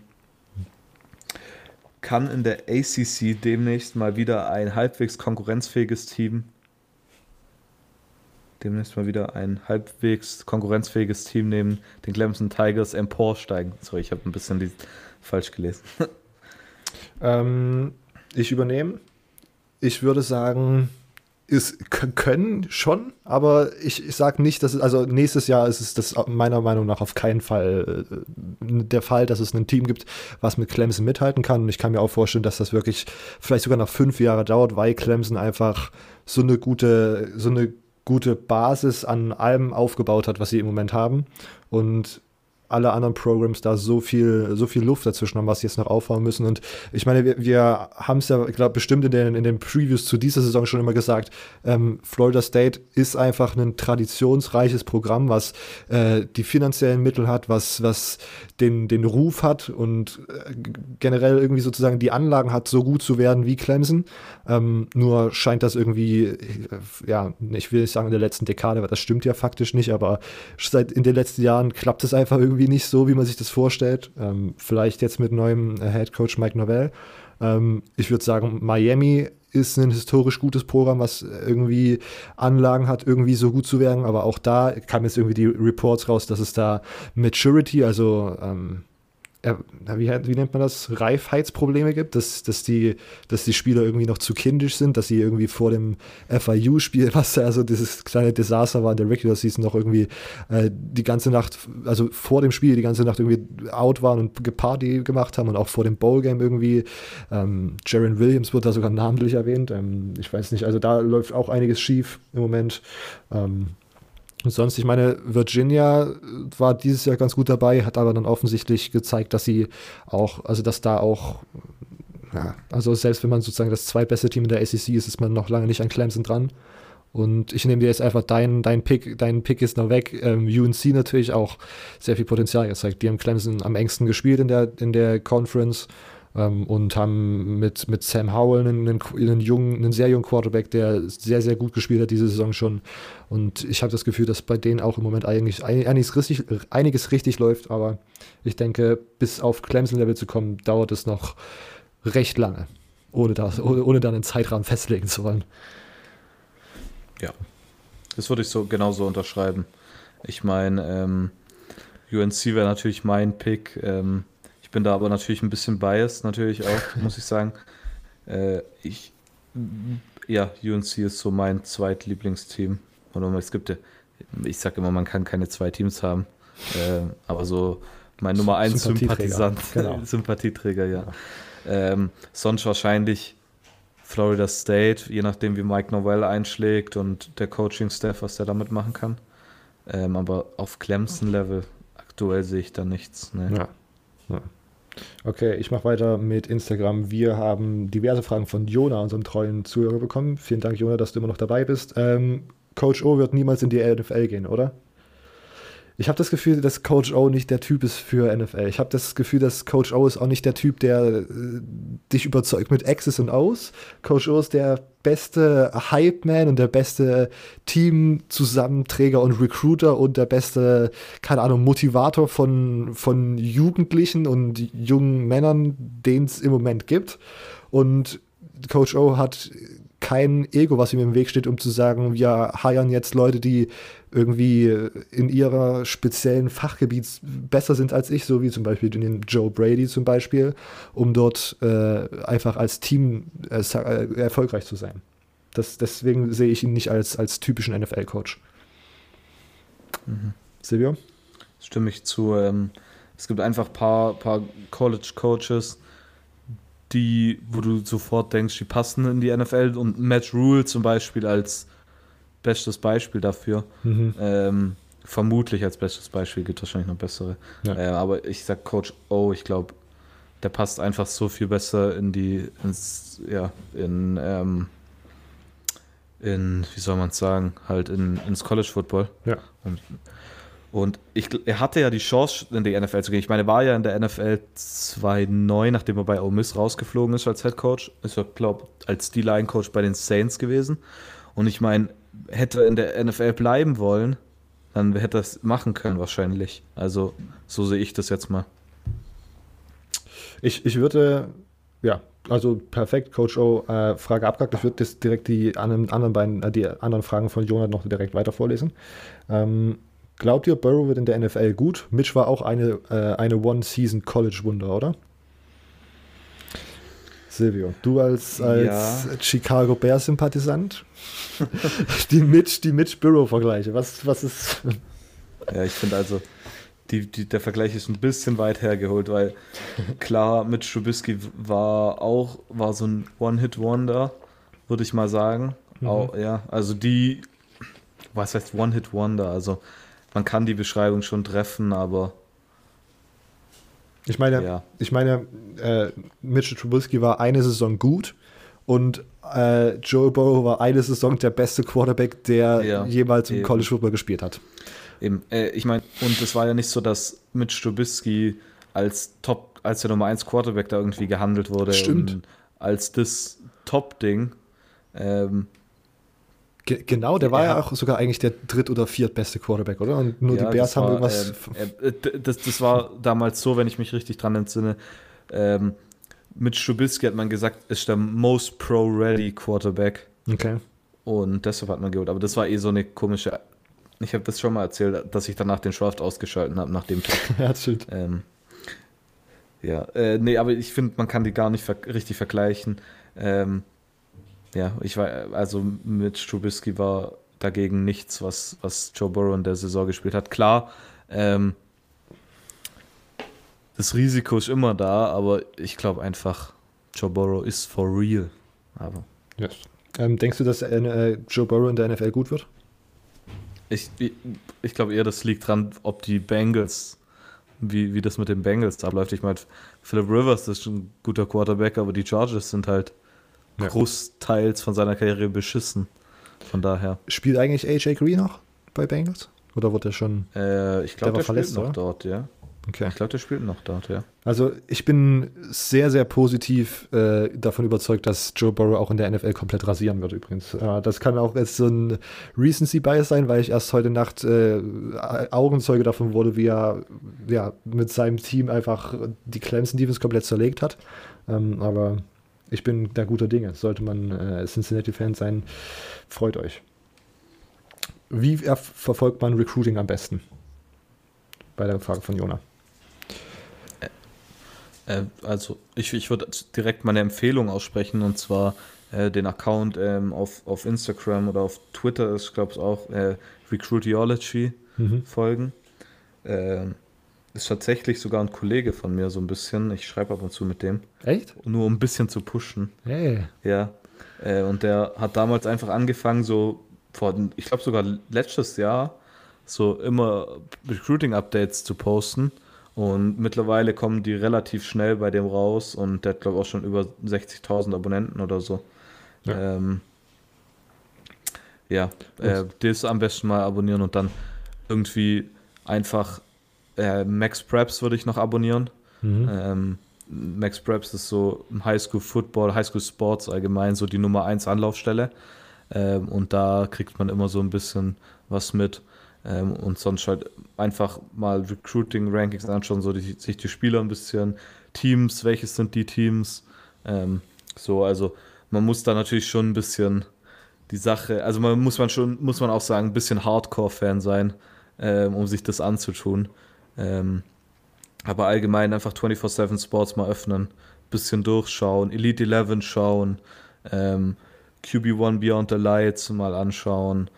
kann in der ACC demnächst mal wieder ein halbwegs konkurrenzfähiges Team demnächst mal wieder ein halbwegs konkurrenzfähiges Team neben den Clemson Tigers emporsteigen. Sorry, ich habe ein bisschen die, falsch gelesen. Ähm, ich übernehme. Ich würde sagen, k- können schon, aber ich, ich sage nicht, dass es, also nächstes Jahr ist es das meiner Meinung nach auf keinen Fall äh, der Fall, dass es ein Team gibt, was mit Clemson mithalten kann. Und ich kann mir auch vorstellen, dass das wirklich vielleicht sogar noch fünf Jahre dauert, weil Clemson einfach so eine gute, so eine gute Basis an allem aufgebaut hat, was sie im Moment haben. Und alle anderen Programs da so viel, so viel Luft dazwischen haben, was sie jetzt noch aufbauen müssen. Und ich meine, wir, wir haben es ja, ich glaube, bestimmt in den, in den Previews zu dieser Saison schon immer gesagt, ähm, Florida State ist einfach ein traditionsreiches Programm, was äh, die finanziellen Mittel hat, was, was den, den Ruf hat und äh, generell irgendwie sozusagen die Anlagen hat, so gut zu werden wie Clemson. Ähm, nur scheint das irgendwie, äh, ja, ich will nicht sagen in der letzten Dekade, weil das stimmt ja faktisch nicht, aber seit in den letzten Jahren klappt es einfach irgendwie nicht so, wie man sich das vorstellt. Ähm, vielleicht jetzt mit neuem äh, Head Coach Mike Novell. Ähm, ich würde sagen, Miami ist ein historisch gutes Programm, was irgendwie Anlagen hat, irgendwie so gut zu werden. Aber auch da kamen jetzt irgendwie die Reports raus, dass es da Maturity, also ähm, äh, wie, wie nennt man das, Reifheitsprobleme gibt, dass, dass, die, dass die Spieler irgendwie noch zu kindisch sind, dass sie irgendwie vor dem FIU-Spiel, was da also dieses kleine Desaster war in der Regular Season, noch irgendwie äh, die ganze Nacht, also vor dem Spiel die ganze Nacht irgendwie out waren und Party gemacht haben und auch vor dem Bowl-Game irgendwie. Ähm, Jaron Williams wird da sogar namentlich erwähnt. Ähm, ich weiß nicht, also da läuft auch einiges schief im Moment. Ähm, sonst, ich meine, Virginia war dieses Jahr ganz gut dabei, hat aber dann offensichtlich gezeigt, dass sie auch, also dass da auch, ja, also selbst wenn man sozusagen das zweitbeste Team in der ACC ist, ist man noch lange nicht an Clemson dran. Und ich nehme dir jetzt einfach deinen dein Pick, dein Pick ist noch weg. Ähm, UNC natürlich auch sehr viel Potenzial gezeigt. Die haben Clemson am engsten gespielt in der, in der Conference. Ähm, und haben mit, mit Sam Howell einen, einen, einen, jungen, einen sehr jungen Quarterback, der sehr, sehr gut gespielt hat diese Saison schon. Und ich habe das Gefühl, dass bei denen auch im Moment eigentlich einiges richtig, einiges richtig läuft, aber ich denke, bis auf Clemson-Level zu kommen, dauert es noch recht lange, ohne, das, ohne, ohne da einen Zeitrahmen festlegen zu wollen. Ja, das würde ich so genauso unterschreiben. Ich meine, ähm, UNC wäre natürlich mein Pick. Ähm, bin da aber natürlich ein bisschen biased, natürlich auch, muss ich sagen. Äh, ich, ja, UNC ist so mein zweitlieblingsteam. Oder es gibt ja, ich sage immer, man kann keine zwei Teams haben. Äh, aber so mein Nummer 1 Sympathisant, genau. Sympathieträger, ja. Ähm, sonst wahrscheinlich Florida State, je nachdem wie Mike Novell einschlägt und der Coaching-Staff, was der damit machen kann. Ähm, aber auf Clemson-Level aktuell sehe ich da nichts. Ne? Ja. ja. Okay, ich mache weiter mit Instagram. Wir haben diverse Fragen von Jona, unserem treuen Zuhörer, bekommen. Vielen Dank, Jona, dass du immer noch dabei bist. Ähm, Coach O wird niemals in die NFL gehen, oder? Ich habe das Gefühl, dass Coach O nicht der Typ ist für NFL. Ich habe das Gefühl, dass Coach O ist auch nicht der Typ, der äh, dich überzeugt mit X's und O's. Coach O ist der beste Hype-Man und der beste Team-Zusammenträger und Recruiter und der beste, keine Ahnung, Motivator von, von Jugendlichen und jungen Männern, den es im Moment gibt. Und Coach O hat kein Ego, was ihm im Weg steht, um zu sagen, wir heiern jetzt Leute, die irgendwie in ihrer speziellen Fachgebiet besser sind als ich, so wie zum Beispiel den Joe Brady zum Beispiel, um dort äh, einfach als Team äh, äh erfolgreich zu sein. Das, deswegen sehe ich ihn nicht als, als typischen NFL-Coach. Mhm. Silvio? Stimme ich zu. Ähm, es gibt einfach ein paar, paar College-Coaches, die, wo du sofort denkst, die passen in die NFL und Matt Rule zum Beispiel als bestes Beispiel dafür. Mhm. Ähm, vermutlich als bestes Beispiel gibt es wahrscheinlich noch bessere. Ja. Äh, aber ich sag Coach O, ich glaube, der passt einfach so viel besser in die, ins, ja, in, ähm, in, wie soll man es sagen, halt in, ins College Football. Ja. Und und ich, er hatte ja die Chance, in die NFL zu gehen. Ich meine, er war ja in der NFL 2-9, nachdem er bei Ole Miss rausgeflogen ist als Head Coach. Ist er, glaube als D-Line-Coach bei den Saints gewesen. Und ich meine, hätte in der NFL bleiben wollen, dann hätte er es machen können wahrscheinlich. Also so sehe ich das jetzt mal. Ich, ich würde, ja, also perfekt, Coach O, äh, Frage abgehakt. Ich würde direkt die anderen, beiden, äh, die anderen Fragen von Jonathan noch direkt weiter vorlesen. Ähm, Glaubt ihr, Burrow wird in der NFL gut? Mitch war auch eine, äh, eine One-Season-College-Wunder, oder? Silvio, du als, als ja. Chicago Bears-Sympathisant? die Mitch, die Mitch-Burrow-Vergleiche, was, was ist. ja, ich finde also, die, die, der Vergleich ist ein bisschen weit hergeholt, weil klar, Mitch Trubisky war auch war so ein One-Hit-Wonder, würde ich mal sagen. Mhm. Auch, ja, also die, was heißt One-Hit-Wonder? Also man kann die Beschreibung schon treffen, aber. Ich meine, ja. ich meine, äh, Mitchell Trubisky war eine Saison gut und äh, Joe Burrow war eine Saison der beste Quarterback, der ja, jemals im eben. College Football gespielt hat. Eben, äh, ich meine, und es war ja nicht so, dass Mitch Trubisky als Top, als der Nummer 1 Quarterback da irgendwie gehandelt wurde. Stimmt. als das Top-Ding. Ähm, Ge genau, der war ja, ja auch sogar eigentlich der dritt- oder viertbeste Quarterback, oder? Und nur ja, die Bears haben irgendwas. Äh, äh, das, das war damals so, wenn ich mich richtig dran entsinne. Ähm, mit Strubisky hat man gesagt, ist der most pro-ready Quarterback. Okay. Und deshalb hat man geholt. Aber das war eh so eine komische. Ich habe das schon mal erzählt, dass ich danach den Draft ausgeschalten habe, nach dem ja, stimmt. Ähm, ja, äh, nee, aber ich finde, man kann die gar nicht ver richtig vergleichen. Ähm, ja, ich war, also mit Trubisky war dagegen nichts, was, was Joe Burrow in der Saison gespielt hat. Klar, ähm, das Risiko ist immer da, aber ich glaube einfach, Joe Burrow ist for real. Aber. Yes. Ähm, denkst du, dass äh, Joe Burrow in der NFL gut wird? Ich, ich, ich glaube eher, das liegt dran, ob die Bengals, wie, wie das mit den Bengals abläuft. Ich meine, Philip Rivers ist ein guter Quarterback, aber die Chargers sind halt ja. großteils von seiner Karriere beschissen. Von daher. Spielt eigentlich AJ Green noch bei Bengals? Oder wurde er schon. Äh, ich glaube, der, der verletzt noch oder? dort, ja. Okay. Ich glaube, der spielt noch dort, ja. Also ich bin sehr, sehr positiv äh, davon überzeugt, dass Joe Burrow auch in der NFL komplett rasieren wird übrigens. Äh, das kann auch jetzt so ein Recency-Bias sein, weil ich erst heute Nacht äh, Augenzeuge davon wurde, wie er ja, mit seinem Team einfach die Clemson Defense komplett zerlegt hat. Ähm, aber ich bin da guter Dinge. Sollte man äh, Cincinnati-Fan sein, freut euch. Wie verfolgt man Recruiting am besten? Bei der Frage von Jona. Äh, also ich, ich würde direkt meine Empfehlung aussprechen und zwar äh, den Account ähm, auf, auf Instagram oder auf Twitter ist, glaube ich, auch äh, Recruitiology mhm. folgen. Ähm, ist tatsächlich sogar ein Kollege von mir so ein bisschen. Ich schreibe ab und zu mit dem. Echt? Nur um ein bisschen zu pushen. Hey. Ja. Äh, und der hat damals einfach angefangen, so vor, ich glaube sogar letztes Jahr, so immer Recruiting-Updates zu posten. Und mittlerweile kommen die relativ schnell bei dem raus und der hat, glaube ich, auch schon über 60.000 Abonnenten oder so. Ja, ähm, ja äh, das am besten mal abonnieren und dann irgendwie einfach äh, Max Preps würde ich noch abonnieren. Mhm. Ähm, Max Preps ist so im Highschool Football, Highschool Sports allgemein so die Nummer 1 Anlaufstelle. Ähm, und da kriegt man immer so ein bisschen was mit. Ähm, und sonst halt einfach mal Recruiting-Rankings anschauen, so die, sich die Spieler ein bisschen, Teams, welches sind die Teams. Ähm, so, also man muss da natürlich schon ein bisschen die Sache, also man muss man schon, muss man auch sagen, ein bisschen Hardcore-Fan sein, ähm, um sich das anzutun. Ähm, aber allgemein einfach 24-7 Sports mal öffnen, bisschen durchschauen, Elite 11 schauen, ähm, QB1 Beyond the Lights mal anschauen.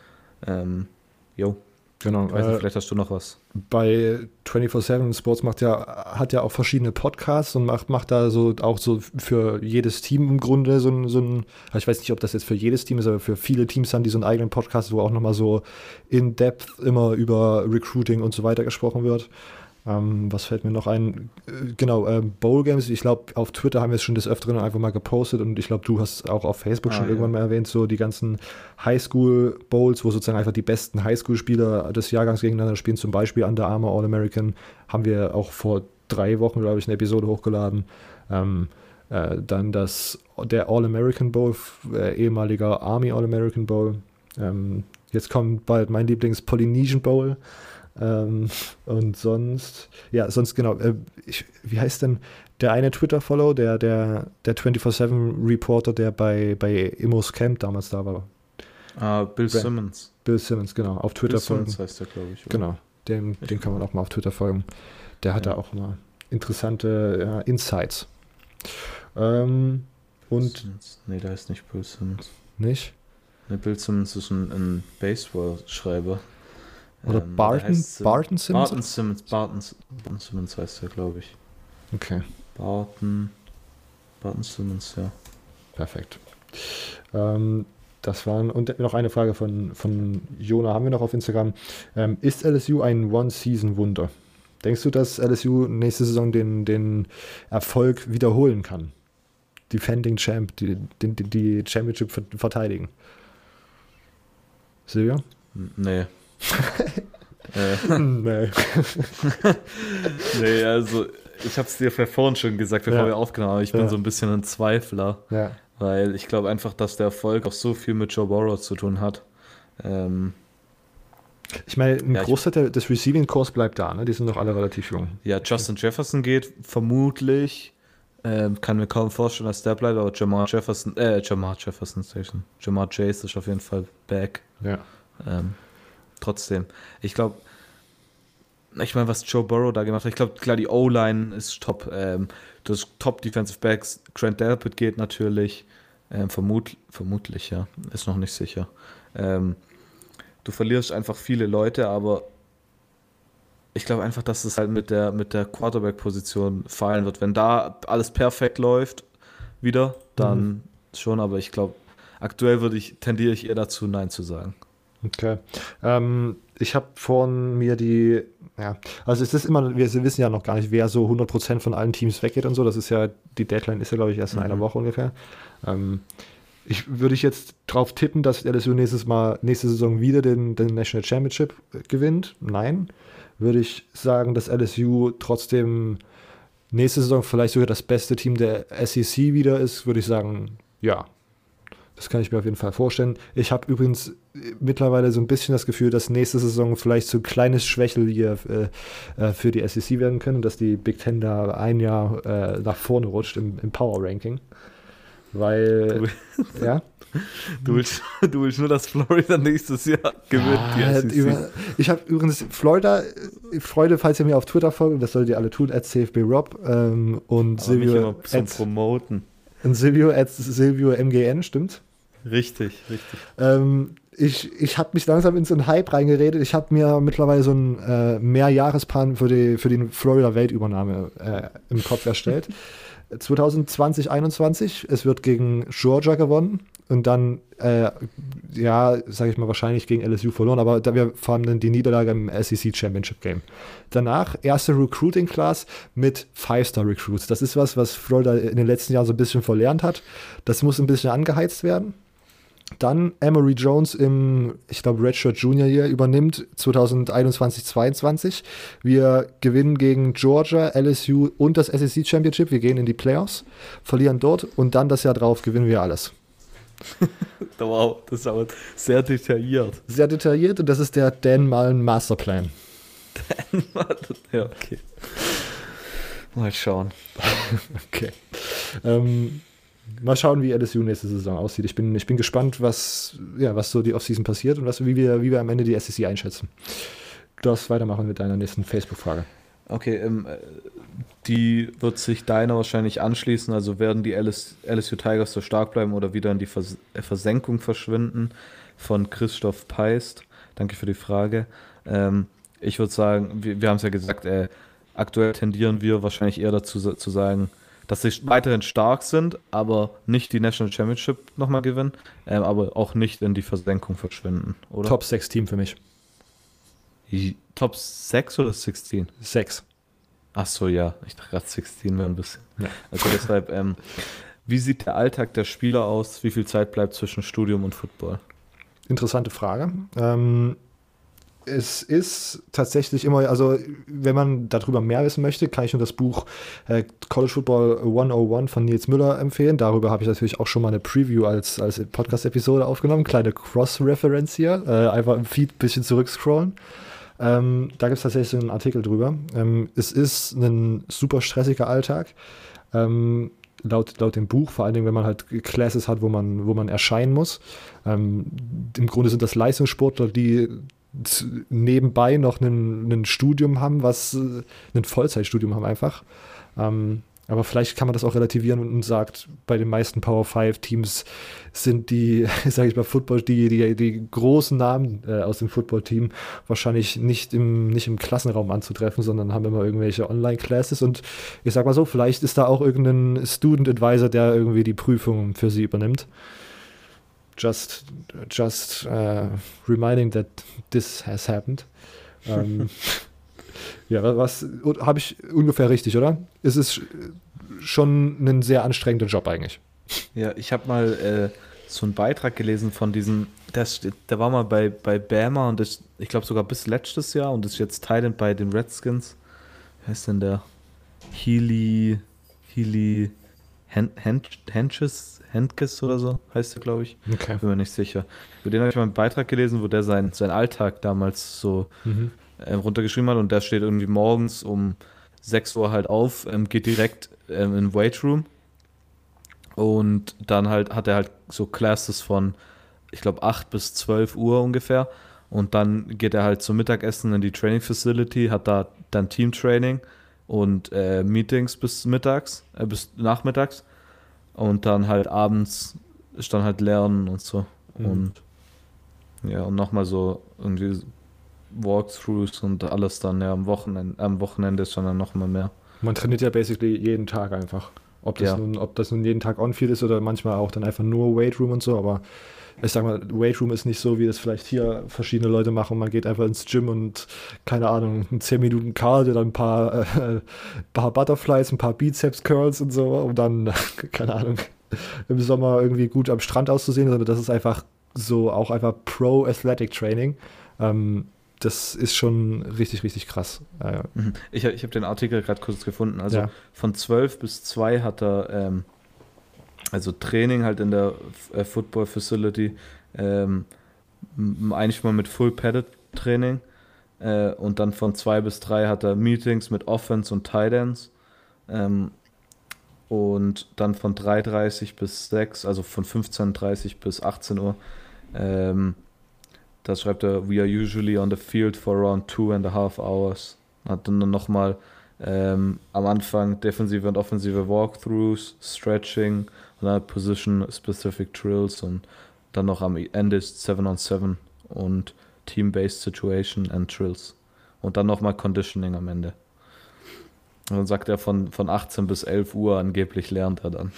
Ähm, jo. Genau. Nicht, äh, vielleicht hast du noch was. Bei 24-7 Sports macht ja, hat ja auch verschiedene Podcasts und macht, macht da so auch so für jedes Team im Grunde so ein, so ein, ich weiß nicht, ob das jetzt für jedes Team ist, aber für viele Teams haben die so einen eigenen Podcast, wo auch nochmal so in depth immer über Recruiting und so weiter gesprochen wird. Ähm, was fällt mir noch ein? Äh, genau, äh, Bowl Games. Ich glaube, auf Twitter haben wir es schon des Öfteren einfach mal gepostet und ich glaube, du hast auch auf Facebook ah, schon ja. irgendwann mal erwähnt, so die ganzen Highschool Bowls, wo sozusagen einfach die besten Highschool-Spieler des Jahrgangs gegeneinander spielen, zum Beispiel Under Armour All-American, haben wir auch vor drei Wochen, glaube ich, eine Episode hochgeladen. Ähm, äh, dann das, der All-American Bowl, äh, ehemaliger Army All-American Bowl. Ähm, jetzt kommt bald mein Lieblings-Polynesian Bowl. Ähm, und sonst, ja, sonst genau, äh, ich, wie heißt denn der eine Twitter-Follow, der, der, der 24-7-Reporter, der bei, bei Immos Camp damals da war? Uh, Bill Brand. Simmons. Bill Simmons, genau, auf Twitter Bill folgen. Simmons heißt der, glaube ich. Oder? Genau, dem, dem kann man auch mal auf Twitter folgen. Der hat ja. da auch mal interessante ja, Insights. Ähm, und. Nee, da ist nicht Bill Simmons. Nicht? Nee, Bill Simmons ist ein, ein Baseball-Schreiber. Oder ähm, Barton, Barton Simmons? Barton Simmons, Barton, Barton Simmons heißt er, glaube ich. Okay. Barton, Barton Simmons, ja. Perfekt. Ähm, das waren, und noch eine Frage von, von Jona haben wir noch auf Instagram. Ähm, ist LSU ein One-Season-Wunder? Denkst du, dass LSU nächste Saison den, den Erfolg wiederholen kann? Defending Champ, die, die, die Championship verteidigen? Silvia? Nee, äh, nee. nee, also ich habe es dir vorhin schon gesagt, bevor ja. wir aufgenommen haben, ich ja. bin so ein bisschen ein Zweifler. Ja. Weil ich glaube einfach, dass der Erfolg auch so viel mit Joe Burrow zu tun hat. Ähm, ich meine, ein ja, Großteil des Receiving Kurs bleibt da, ne? Die sind noch alle relativ jung. Ja, Justin Jefferson geht vermutlich. Ähm, kann mir kaum vorstellen, dass der bleibt, aber Jamar Jefferson, äh, Jamar Jefferson Station. Jamar Chase ist auf jeden Fall back. Ja. Ähm, trotzdem. Ich glaube, ich meine, was Joe Burrow da gemacht hat, ich glaube, klar, die O-Line ist top. Ähm, das Top Defensive Backs, Grant Delpit geht natürlich. Ähm, vermut, vermutlich, ja. Ist noch nicht sicher. Ähm, du verlierst einfach viele Leute, aber ich glaube einfach, dass es halt mit der, mit der Quarterback-Position fallen wird. Wenn da alles perfekt läuft, wieder, dann mhm. schon, aber ich glaube, aktuell würde ich, tendiere ich eher dazu, Nein zu sagen. Okay. Ähm, ich habe von mir die, ja, also es ist immer, wir wissen ja noch gar nicht, wer so 100% von allen Teams weggeht und so. Das ist ja, die Deadline ist ja, glaube ich, erst in mhm. einer Woche ungefähr. Ähm, ich würde ich jetzt drauf tippen, dass LSU nächstes Mal, nächste Saison wieder den, den National Championship gewinnt? Nein. Würde ich sagen, dass LSU trotzdem nächste Saison vielleicht sogar das beste Team der SEC wieder ist, würde ich sagen, ja. Das kann ich mir auf jeden Fall vorstellen. Ich habe übrigens mittlerweile so ein bisschen das Gefühl, dass nächste Saison vielleicht so ein kleines Schwächel hier äh, äh für die SEC werden können dass die Big Ten da ein Jahr äh, nach vorne rutscht im, im Power Ranking. Weil, du, ja. Du willst, du willst nur, dass Florida nächstes Jahr gewinnt. Ja, über, ich habe übrigens Florida, Freude, falls ihr mir auf Twitter folgt, das solltet ihr alle tun, at CFBRob ähm, und Aber Silvio. Zum Promoten. Und Silvio at Silvio MGN, stimmt? Richtig, richtig. Ähm, ich, ich habe mich langsam in so einen Hype reingeredet. Ich habe mir mittlerweile so einen äh, Mehrjahresplan für die, für die Florida-Weltübernahme äh, im Kopf erstellt. 2020, 2021, es wird gegen Georgia gewonnen und dann, äh, ja, sage ich mal, wahrscheinlich gegen LSU verloren, aber da wir haben dann die Niederlage im SEC Championship Game. Danach erste Recruiting Class mit Five-Star Recruits. Das ist was, was Florida in den letzten Jahren so ein bisschen verlernt hat. Das muss ein bisschen angeheizt werden. Dann Emory Jones im, ich glaube, Redshirt Junior Year übernimmt 2021-22. Wir gewinnen gegen Georgia, LSU und das SEC Championship. Wir gehen in die Playoffs, verlieren dort und dann das Jahr drauf gewinnen wir alles. wow, das ist aber sehr detailliert. Sehr detailliert und das ist der Dan Mullen Masterplan. Dan Mullen, ja, okay. Mal schauen. okay. Ähm, mal schauen, wie LSU nächste Saison aussieht. Ich bin, ich bin gespannt, was, ja, was so die Offseason passiert und was, wie, wir, wie wir am Ende die SEC einschätzen. Du darfst weitermachen mit deiner nächsten Facebook-Frage. Okay, ähm, die wird sich deiner wahrscheinlich anschließen. Also werden die LS, LSU Tigers so stark bleiben oder wieder in die Vers äh, Versenkung verschwinden? Von Christoph Peist. Danke für die Frage. Ähm, ich würde sagen, wir, wir haben es ja gesagt, äh, aktuell tendieren wir wahrscheinlich eher dazu zu sagen, dass sie weiterhin stark sind, aber nicht die National Championship nochmal gewinnen, ähm, aber auch nicht in die Versenkung verschwinden, oder? Top 6 Team für mich. Top 6 oder 16? 6. Ach so, ja. Ich dachte gerade 16 wäre ein bisschen. Ja. Also deshalb, ähm, wie sieht der Alltag der Spieler aus? Wie viel Zeit bleibt zwischen Studium und Football? Interessante Frage. Ähm, es ist tatsächlich immer, also wenn man darüber mehr wissen möchte, kann ich nur das Buch äh, College Football 101 von Nils Müller empfehlen. Darüber habe ich natürlich auch schon mal eine Preview als, als Podcast-Episode aufgenommen. Kleine Cross-Reference hier. Äh, einfach im Feed ein bisschen zurückscrollen. Ähm, da gibt es tatsächlich einen Artikel drüber. Ähm, es ist ein super stressiger Alltag. Ähm, laut, laut dem Buch, vor allen Dingen, wenn man halt Classes hat, wo man, wo man erscheinen muss. Ähm, Im Grunde sind das Leistungssportler, die nebenbei noch ein Studium haben, was äh, ein Vollzeitstudium haben einfach. Ähm, aber vielleicht kann man das auch relativieren und, sagt, bei den meisten Power 5 Teams sind die, sage ich mal, Football, die, die, die großen Namen äh, aus dem Football-Team wahrscheinlich nicht im, nicht im Klassenraum anzutreffen, sondern haben immer irgendwelche Online-Classes. Und ich sag mal so, vielleicht ist da auch irgendein Student Advisor, der irgendwie die Prüfung für sie übernimmt just just uh, reminding that this has happened. Ähm, ja, was habe ich ungefähr richtig, oder? Es ist schon ein sehr anstrengender Job eigentlich. Ja, ich habe mal äh, so einen Beitrag gelesen von diesem, der, der war mal bei, bei Bama und ist, ich glaube sogar bis letztes Jahr und ist jetzt Thailand bei den Redskins. Wer ist denn der? Healy, Healy Henches, Handkiss oder so, heißt er, glaube ich. Okay. Bin mir nicht sicher. Über den habe ich mal einen Beitrag gelesen, wo der sein, sein Alltag damals so mhm. äh, runtergeschrieben hat und der steht irgendwie morgens um 6 Uhr halt auf, ähm, geht direkt ähm, in Weight Room und dann halt hat er halt so Classes von, ich glaube, 8 bis 12 Uhr ungefähr und dann geht er halt zum Mittagessen in die Training Facility, hat da dann Team Training und äh, Meetings bis mittags, äh, bis nachmittags und dann halt abends ist dann halt Lernen und so. Mhm. Und ja, und nochmal so irgendwie Walkthroughs und alles dann ja am Wochenende, am Wochenende ist dann nochmal mehr. Man trainiert ja basically jeden Tag einfach. Ob das, ja. nun, ob das nun jeden Tag on-field ist oder manchmal auch dann einfach nur Weightroom und so, aber ich sag mal, Weightroom ist nicht so, wie das vielleicht hier verschiedene Leute machen. Man geht einfach ins Gym und, keine Ahnung, 10 Minuten Cardio, dann ein paar, äh, paar Butterflies, ein paar Bizeps-Curls und so und dann, keine Ahnung, im Sommer irgendwie gut am Strand auszusehen, sondern das ist einfach so auch einfach Pro-Athletic-Training. Ähm, das ist schon richtig, richtig krass. Äh, ich ich habe den Artikel gerade kurz gefunden. Also ja. von 12 bis 2 hat er ähm, also Training halt in der äh, Football Facility, ähm, eigentlich mal mit Full Padded Training. Äh, und dann von 2 bis 3 hat er Meetings mit Offense und Tight Ends. Ähm, und dann von 3.30 bis 6, also von 15.30 bis 18 Uhr, ähm, da schreibt er, we are usually on the field for around two and a half hours. Hat dann nochmal ähm, am Anfang defensive und offensive Walkthroughs, Stretching und dann Position-specific Drills und dann noch am Ende ist 7 on 7 und Team-Based Situation and Drills. Und dann nochmal Conditioning am Ende. Und dann sagt er, von, von 18 bis 11 Uhr angeblich lernt er dann.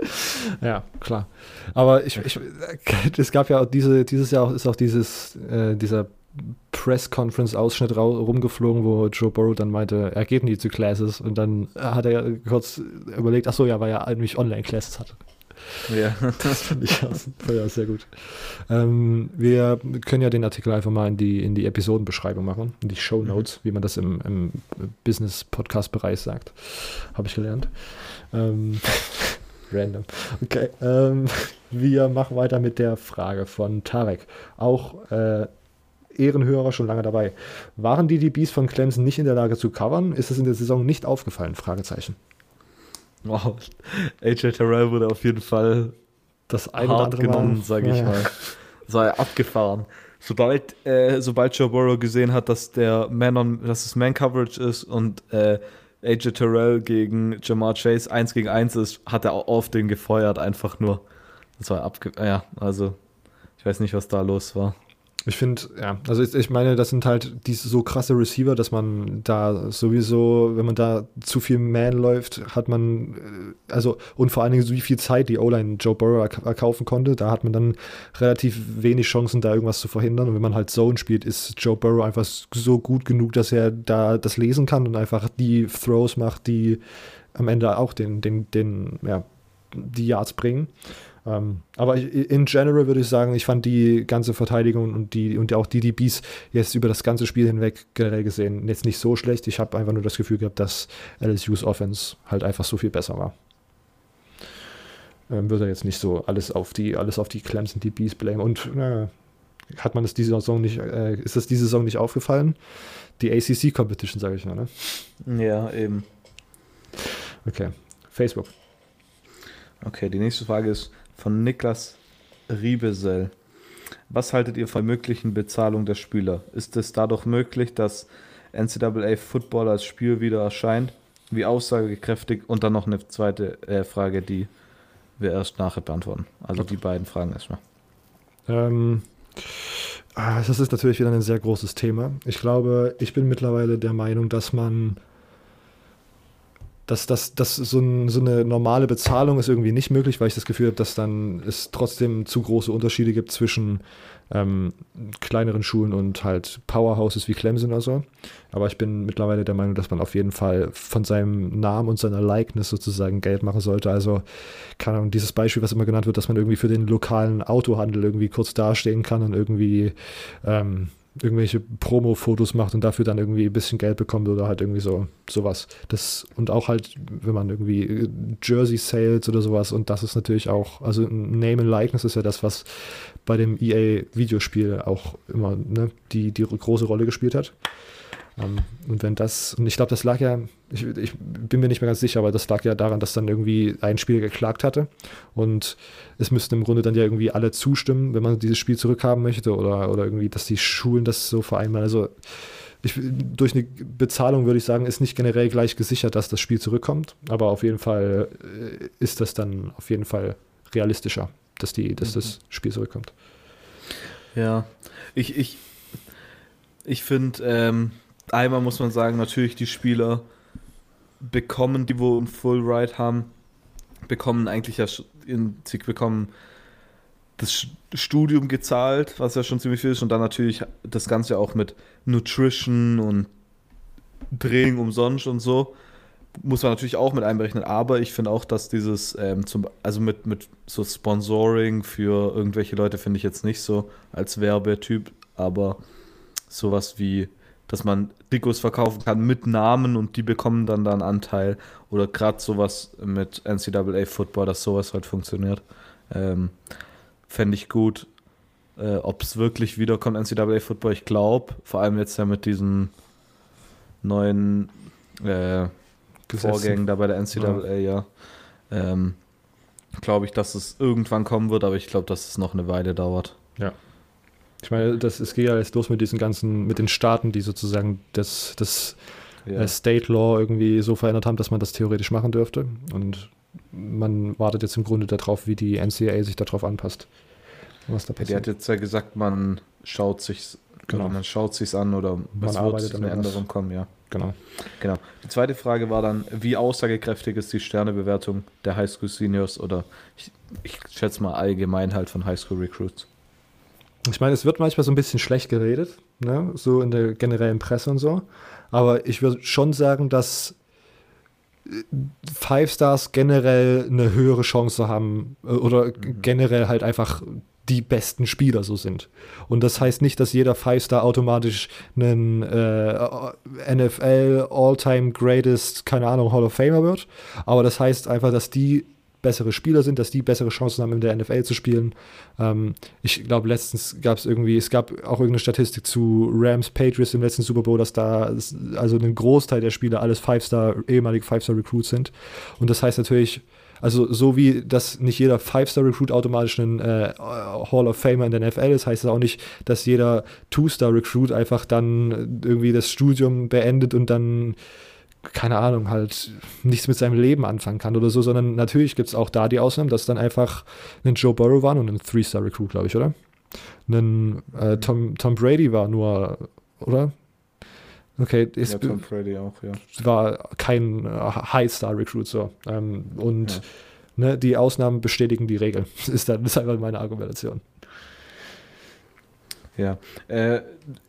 ja, klar. Aber ich, ich, es gab ja auch diese, dieses Jahr ist auch dieses, äh, dieser Press-Conference-Ausschnitt rumgeflogen, wo Joe Burrow dann meinte, er geht nie zu Classes und dann hat er kurz überlegt, ach so, ja, weil er eigentlich Online-Classes hatte. Ja. Das finde ich ja, sehr gut. Ähm, wir können ja den Artikel einfach mal in die, in die Episodenbeschreibung machen, in die Show Notes, mhm. wie man das im, im Business-Podcast-Bereich sagt. Habe ich gelernt. Ähm, random. Okay. Ähm, wir machen weiter mit der Frage von Tarek. Auch äh, Ehrenhörer schon lange dabei. Waren die DBs von Clemson nicht in der Lage zu covern? Ist es in der Saison nicht aufgefallen? Fragezeichen. Wow. AJ Terrell wurde auf jeden Fall das eine oder andere genommen, sage ich ja. mal. Sei abgefahren. Sobald, äh, sobald Joe Burrow gesehen hat, dass der Man on, dass es Man Coverage ist und äh, AJ Terrell gegen Jamar Chase 1 gegen 1 ist, hat er auch auf den gefeuert, einfach nur. Das war abge. Ja, also, ich weiß nicht, was da los war. Ich finde, ja, also ich, ich, meine, das sind halt diese so krasse Receiver, dass man da sowieso, wenn man da zu viel Man läuft, hat man, äh, also und vor allen Dingen so wie viel Zeit die O-Line Joe Burrow erkaufen konnte, da hat man dann relativ wenig Chancen, da irgendwas zu verhindern. Und wenn man halt Zone spielt, ist Joe Burrow einfach so gut genug, dass er da das lesen kann und einfach die Throws macht, die am Ende auch den, den, den, ja, die Yards bringen. Ähm, aber in general würde ich sagen, ich fand die ganze Verteidigung und, die, und auch die DBs jetzt über das ganze Spiel hinweg generell gesehen jetzt nicht so schlecht. Ich habe einfach nur das Gefühl gehabt, dass LSU's Offense halt einfach so viel besser war. Ähm, würde jetzt nicht so alles auf die, alles auf die Clemson DBs blamen. Und äh, hat man das diese Saison nicht, äh, ist das diese Saison nicht aufgefallen? Die ACC Competition, sage ich mal, ne? Ja, eben. Okay. Facebook. Okay, die nächste Frage ist, von Niklas Riebesel. Was haltet ihr von möglichen Bezahlung der Spieler? Ist es dadurch möglich, dass NCAA Football als Spiel wieder erscheint? Wie aussagekräftig? Und dann noch eine zweite äh, Frage, die wir erst nachher beantworten. Also die beiden Fragen erstmal. Ähm, ah, das ist natürlich wieder ein sehr großes Thema. Ich glaube, ich bin mittlerweile der Meinung, dass man dass, dass, dass so, ein, so, eine normale Bezahlung ist irgendwie nicht möglich, weil ich das Gefühl habe, dass dann es trotzdem zu große Unterschiede gibt zwischen ähm, kleineren Schulen und halt Powerhouses wie Clemson oder so. Aber ich bin mittlerweile der Meinung, dass man auf jeden Fall von seinem Namen und seiner Likeness sozusagen Geld machen sollte. Also, keine Ahnung, dieses Beispiel, was immer genannt wird, dass man irgendwie für den lokalen Autohandel irgendwie kurz dastehen kann und irgendwie ähm, irgendwelche Promo-Fotos macht und dafür dann irgendwie ein bisschen Geld bekommt oder halt irgendwie so sowas. Das und auch halt, wenn man irgendwie äh, Jersey Sales oder sowas und das ist natürlich auch, also Name and Likeness ist ja das, was bei dem EA Videospiel auch immer ne, die, die große Rolle gespielt hat. Um, ähm, und wenn das, und ich glaube, das lag ja, ich, ich, bin mir nicht mehr ganz sicher, aber das lag ja daran, dass dann irgendwie ein Spieler geklagt hatte. Und es müssten im Grunde dann ja irgendwie alle zustimmen, wenn man dieses Spiel zurückhaben möchte oder, oder irgendwie, dass die Schulen das so vereinbaren. Also ich, durch eine Bezahlung würde ich sagen, ist nicht generell gleich gesichert, dass das Spiel zurückkommt. Aber auf jeden Fall äh, ist das dann auf jeden Fall realistischer, dass, die, dass mhm. das Spiel zurückkommt. Ja, ich, ich, ich finde, ähm, einmal muss man sagen, natürlich die Spieler bekommen, die wo ein Full Ride haben, bekommen eigentlich ja, in, sie bekommen das Studium gezahlt, was ja schon ziemlich viel ist, und dann natürlich das Ganze auch mit Nutrition und Training umsonst und so. muss man natürlich auch mit einberechnen, aber ich finde auch, dass dieses, ähm, zum, also mit, mit so Sponsoring für irgendwelche Leute finde ich jetzt nicht so als Werbetyp, aber sowas wie, dass man Trikots verkaufen kann mit Namen und die bekommen dann da einen Anteil oder gerade sowas mit NCAA Football, dass sowas halt funktioniert, ähm, fände ich gut. Äh, Ob es wirklich wiederkommt, NCAA Football, ich glaube, vor allem jetzt ja mit diesen neuen äh, Vorgängen da bei der NCAA, ja. ja. Ähm, glaube ich, dass es irgendwann kommen wird, aber ich glaube, dass es noch eine Weile dauert. Ja. Ich meine, das, es geht ja jetzt los mit diesen ganzen, mit den Staaten, die sozusagen das, das ja. äh, State Law irgendwie so verändert haben, dass man das theoretisch machen dürfte. Und man wartet jetzt im Grunde darauf, wie die NCAA sich darauf anpasst. Was da passiert. Ja, die hat jetzt ja gesagt, man schaut sich genau. man schaut sich's an oder man es arbeitet wird eine Änderung kommen, ja. Genau. Genau. Die zweite Frage war dann, wie aussagekräftig ist die Sternebewertung der Highschool Seniors oder ich, ich schätze mal allgemein halt von Highschool Recruits? Ich meine, es wird manchmal so ein bisschen schlecht geredet, ne? so in der generellen Presse und so. Aber ich würde schon sagen, dass Five Stars generell eine höhere Chance haben äh, oder mhm. generell halt einfach die besten Spieler so sind. Und das heißt nicht, dass jeder Five-Star automatisch einen äh, NFL All-Time Greatest, keine Ahnung, Hall of Famer wird. Aber das heißt einfach, dass die bessere Spieler sind, dass die bessere Chancen haben, in der NFL zu spielen. Ähm, ich glaube, letztens gab es irgendwie, es gab auch irgendeine Statistik zu Rams Patriots im letzten Super Bowl, dass da also ein Großteil der Spieler alles Five-Star, ehemalige Five-Star-Recruits sind. Und das heißt natürlich, also so wie dass nicht jeder Five-Star-Recruit automatisch ein äh, Hall of Famer in der NFL ist, heißt das auch nicht, dass jeder Two-Star-Recruit einfach dann irgendwie das Studium beendet und dann keine Ahnung, halt nichts mit seinem Leben anfangen kann oder so, sondern natürlich gibt es auch da die Ausnahmen, dass dann einfach ein Joe Burrow war und ein Three-Star-Recruit, glaube ich, oder? Ein äh, Tom, Tom Brady war nur, oder? Okay, ist, ja, Tom Brady auch, ja. War kein äh, High-Star-Recruit so. Ähm, und ja. ne, die Ausnahmen bestätigen die Regel. ist, dann, ist einfach meine Argumentation. Ja, äh,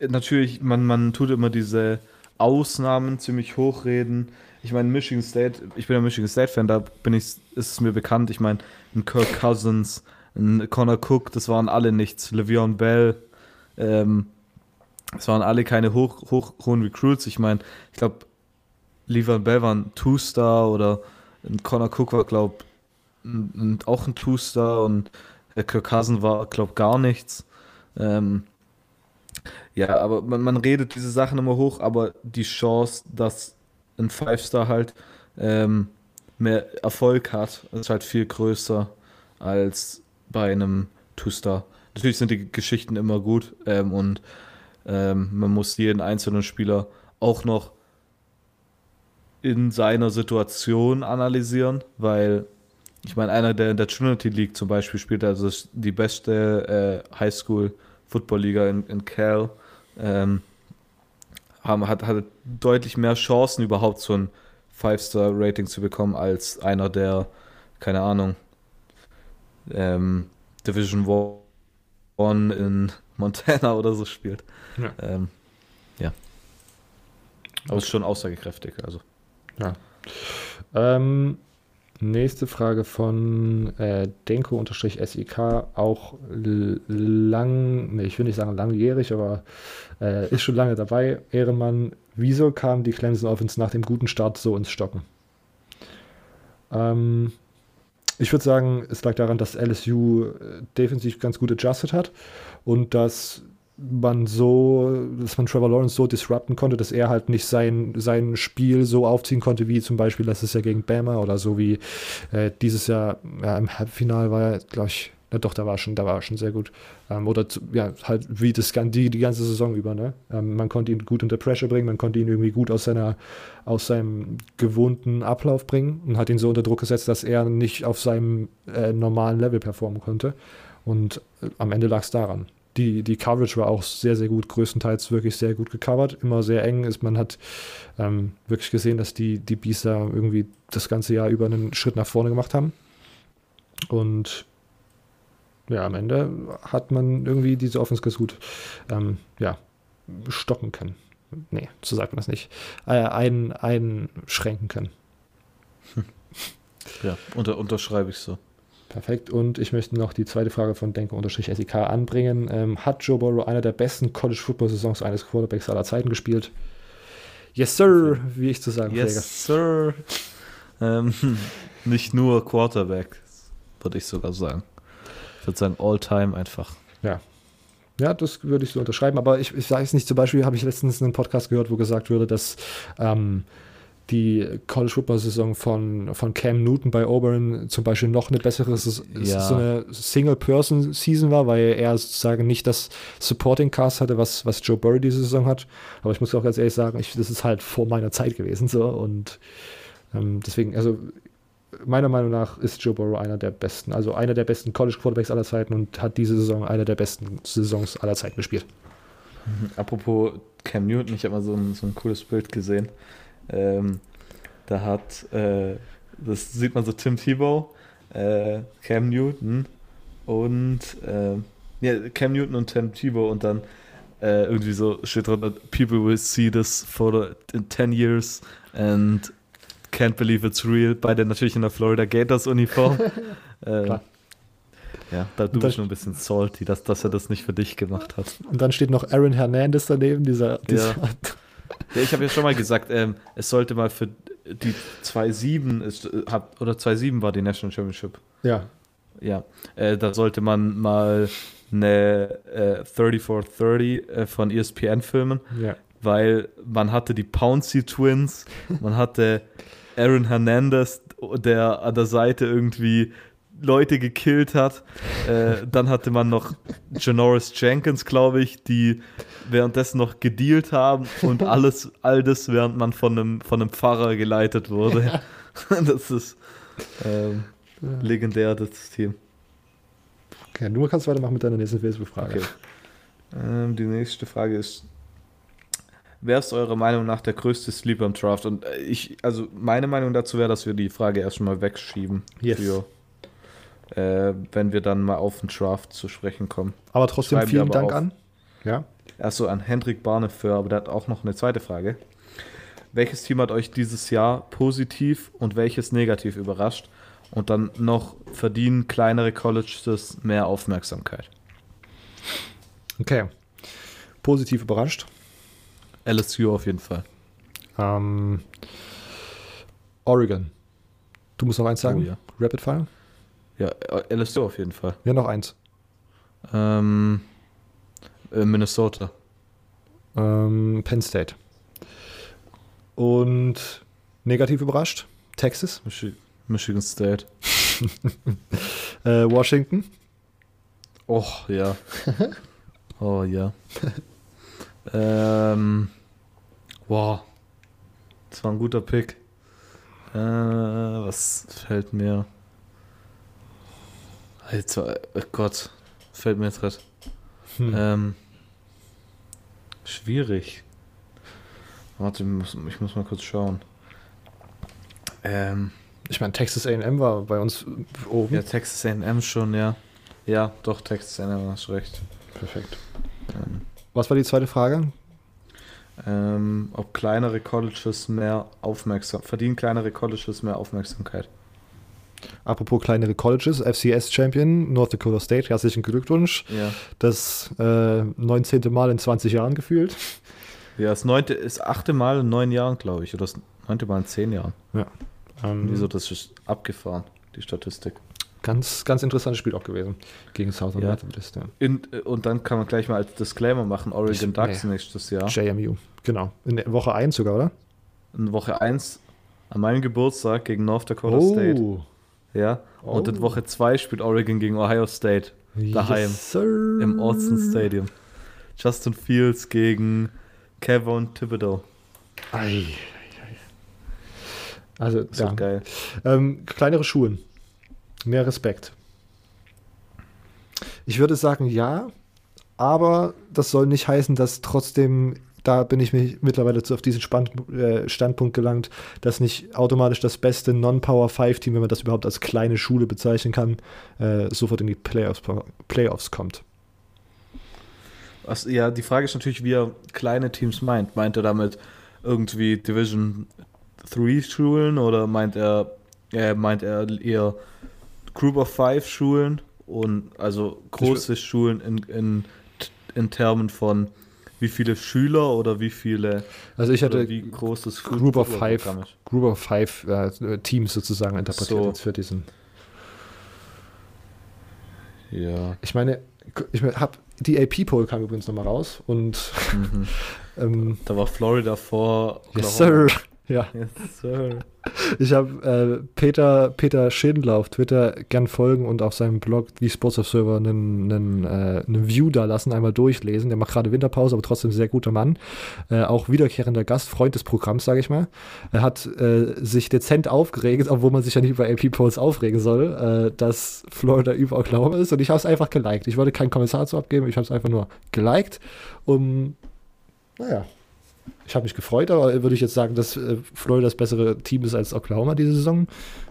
natürlich, man, man tut immer diese Ausnahmen ziemlich hochreden. Ich meine, Michigan State, ich bin ja Michigan State-Fan, da bin ich, ist es mir bekannt. Ich meine, ein Kirk Cousins, ein Connor Cook, das waren alle nichts. Le'Veon Bell, ähm, es waren alle keine hoch, hoch, hohen Recruits. Ich meine, ich glaube, Levan Bell war ein Two-Star oder ein Connor Cook war, glaube ich, auch ein Two-Star und der Kirk Cousin war, glaube ich, gar nichts. Ähm, ja, aber man, man, redet diese Sachen immer hoch, aber die Chance, dass ein Five-Star halt ähm, mehr Erfolg hat, ist halt viel größer als bei einem Two-Star. Natürlich sind die Geschichten immer gut ähm, und ähm, man muss jeden einzelnen Spieler auch noch in seiner Situation analysieren, weil ich meine, einer, der in der Trinity League zum Beispiel spielt, also die beste äh, Highschool-Football-Liga in, in Cal, ähm, haben, hat, hat deutlich mehr Chancen, überhaupt so ein Five-Star-Rating zu bekommen, als einer, der, keine Ahnung, ähm, Division One in Montana oder so spielt. Ja. Ähm, ja. Aber okay. ist schon aussagekräftig, also. Ja. Ähm, nächste Frage von äh, Denko-SEK, auch lang, nee, ich will nicht sagen langjährig, aber äh, ist schon lange dabei. Ehrenmann, wieso kam die Clemson Offense nach dem guten Start so ins Stocken? Ähm, ich würde sagen, es lag daran, dass LSU äh, defensiv ganz gut adjusted hat und dass man so, dass man Trevor Lawrence so disrupten konnte, dass er halt nicht sein, sein Spiel so aufziehen konnte, wie zum Beispiel letztes Jahr gegen Bama oder so wie äh, dieses Jahr ja, im Halbfinale war er, glaube ich, na doch, da war schon, da war schon sehr gut. Ähm, oder ja, halt wie das die, die ganze Saison über, ne? Ähm, man konnte ihn gut unter Pressure bringen, man konnte ihn irgendwie gut aus seiner, aus seinem gewohnten Ablauf bringen und hat ihn so unter Druck gesetzt, dass er nicht auf seinem äh, normalen Level performen konnte. Und äh, am Ende lag es daran die, die Coverage war auch sehr, sehr gut, größtenteils wirklich sehr gut gecovert, immer sehr eng ist. Man hat ähm, wirklich gesehen, dass die, die da irgendwie das ganze Jahr über einen Schritt nach vorne gemacht haben. Und ja, am Ende hat man irgendwie diese Offense ganz gut ähm, ja, stoppen können. Nee, so sagt man das nicht. Äh, ein, einschränken können. Ja, unter, unterschreibe ich so. Perfekt. Und ich möchte noch die zweite Frage von Denker-SEK anbringen. Ähm, hat Joe Burrow einer der besten College-Football-Saisons eines Quarterbacks aller Zeiten gespielt? Yes, sir, wie ich zu sagen pflege. Yes, sir. Ähm, nicht nur Quarterback, würde ich sogar sagen. Ich würde sagen, all-time einfach. Ja. Ja, das würde ich so unterschreiben. Aber ich, ich sage es nicht, zum Beispiel habe ich letztens einen Podcast gehört, wo gesagt wurde, dass ähm, die College Football Saison von, von Cam Newton bei Auburn zum Beispiel noch eine bessere Ja. so eine Single-Person-Season war, weil er sozusagen nicht das Supporting Cast hatte, was, was Joe Burrow diese Saison hat. Aber ich muss auch ganz ehrlich sagen, ich, das ist halt vor meiner Zeit gewesen so und ähm, deswegen, also meiner Meinung nach ist Joe Burrow einer der besten, also einer der besten College Quarterbacks aller Zeiten und hat diese Saison einer der besten Saisons aller Zeiten gespielt. Apropos Cam Newton, ich habe mal so ein, so ein cooles Bild gesehen. Ähm, da hat, äh, das sieht man so Tim Tebow, äh, Cam Newton und, äh, ja, Cam Newton und Tim Tebow und dann äh, irgendwie so steht drunter, people will see this photo in 10 years and can't believe it's real. Beide natürlich in der Florida Gators Uniform. äh, Klar. ja, da du bist schon ein bisschen salty, dass, dass er das nicht für dich gemacht hat. Und dann steht noch Aaron Hernandez daneben, dieser, dieser Ja, ich habe ja schon mal gesagt, ähm, es sollte mal für die 2-7 ist, äh, oder 2-7 war die National Championship. ja, Ja, äh, da sollte man mal eine äh, 3430 äh, von ESPN filmen, ja. weil man hatte die Pouncy Twins, man hatte Aaron Hernandez, der an der Seite irgendwie Leute gekillt hat. Äh, dann hatte man noch Janoris Jenkins, glaube ich, die währenddessen noch gedealt haben und alles, all das, während man von einem, von einem Pfarrer geleitet wurde. Das ist ähm, legendär, das Team. Okay, du kannst weitermachen mit deiner nächsten Facebook-Frage. Okay. Ähm, die nächste Frage ist: Wer ist eurer Meinung nach der größte Sleeper im Draft? Und äh, ich, also meine Meinung dazu wäre, dass wir die Frage erstmal wegschieben. Yes. Für, äh, wenn wir dann mal auf den Draft zu sprechen kommen. Aber trotzdem Schreiben vielen Dank auf. an. Ja. Achso, an Hendrik Barneför, aber der hat auch noch eine zweite Frage. Welches Team hat euch dieses Jahr positiv und welches negativ überrascht? Und dann noch verdienen kleinere Colleges mehr Aufmerksamkeit. Okay. Positiv überrascht. LSU auf jeden Fall. Ähm, Oregon. Du musst noch eins sagen? Oh ja. Rapid Fire? Ja, äh, LSU auf jeden Fall. Ja, noch eins. Ähm, äh, Minnesota. Ähm, Penn State. Und negativ überrascht? Texas? Michi Michigan State. Äh, Washington? Oh, ja. oh, ja. ähm, wow. Das war ein guter Pick. Äh, was fällt mir? Alter, oh Gott. Fällt mir jetzt gerade. Hm. Ähm, schwierig. Warte, ich muss, ich muss mal kurz schauen. Ähm, Ich meine, Texas AM war bei uns oben. ja, Texas A&M schon, ja. Ja, doch, Texas A&M, hast recht. Perfekt. Ähm, Was war die zweite Frage? ähm, ob kleinere Colleges mehr Aufmerksam verdienen kleinere Colleges mehr Aufmerksamkeit. Apropos kleinere Colleges, FCS Champion, North Dakota State, herzlichen Glückwunsch. Ja. Das äh, 19. Mal in 20 Jahren gefühlt. Ja, das neunte, das achte Mal in neun Jahren, glaube ich. Oder das neunte Mal in zehn Jahren. Ähm, Wieso, das ist abgefahren, die Statistik. Ganz, ganz interessantes Spiel auch gewesen. Gegen Southern Ja. Methodist. Ja. In, und dann kann man gleich mal als Disclaimer machen, Oregon Ducks nee. nächstes Jahr. JMU, genau. In der Woche 1 sogar, oder? In Woche 1 an meinem Geburtstag gegen North Dakota State. Ja. Und Oh. in Woche 2 spielt Oregon gegen Ohio State daheim Yes, im Austin Stadium. Justin Fields gegen Kevin Thibodeau. Ei. Also, Das ja. geil. Ähm, kleinere Schulen. Mehr Respekt. Ich würde sagen, ja, aber das soll nicht heißen, dass trotzdem, da bin ich mich mittlerweile zu, auf diesen Span äh, Standpunkt gelangt, dass nicht automatisch das beste Non-Power-5-Team, wenn man das überhaupt als kleine Schule bezeichnen kann, äh, sofort in die Playoffs, Playoffs kommt. Was, ja, die Frage ist natürlich, wie er kleine Teams meint. Meint er damit irgendwie Division 3 Schulen oder meint er äh, meint er eher Group of Five Schulen und also große Schulen in, in, in Termen von wie viele Schüler oder wie viele Also ich hatte wie groß das Group of Five. Group of Five äh, Teams sozusagen interpretiert So. jetzt für diesen. Ja. Ich meine, ich habe die AP Poll kam übrigens nochmal raus und Mhm. ähm, Da war Florida vor. yes sir, ja. Yes, sir. Ich habe äh, Peter, Peter Schindler auf Twitter gern folgen und auf seinem Blog die Sports Observer einen, einen, äh, einen View da lassen, einmal durchlesen. Der macht gerade Winterpause, aber trotzdem sehr guter Mann. Äh, auch wiederkehrender Gast, Freund des Programms, sage ich mal. Er hat äh, sich dezent aufgeregt, obwohl man sich ja nicht über AP Polls aufregen soll, äh, dass Florida über Oklahoma ist. Und ich habe es einfach geliked. Ich wollte keinen Kommentar zu abgeben, ich habe es einfach nur geliked, um, naja, ich habe mich gefreut, aber würde ich jetzt sagen, dass äh, Florida das bessere Team ist als Oklahoma diese Saison?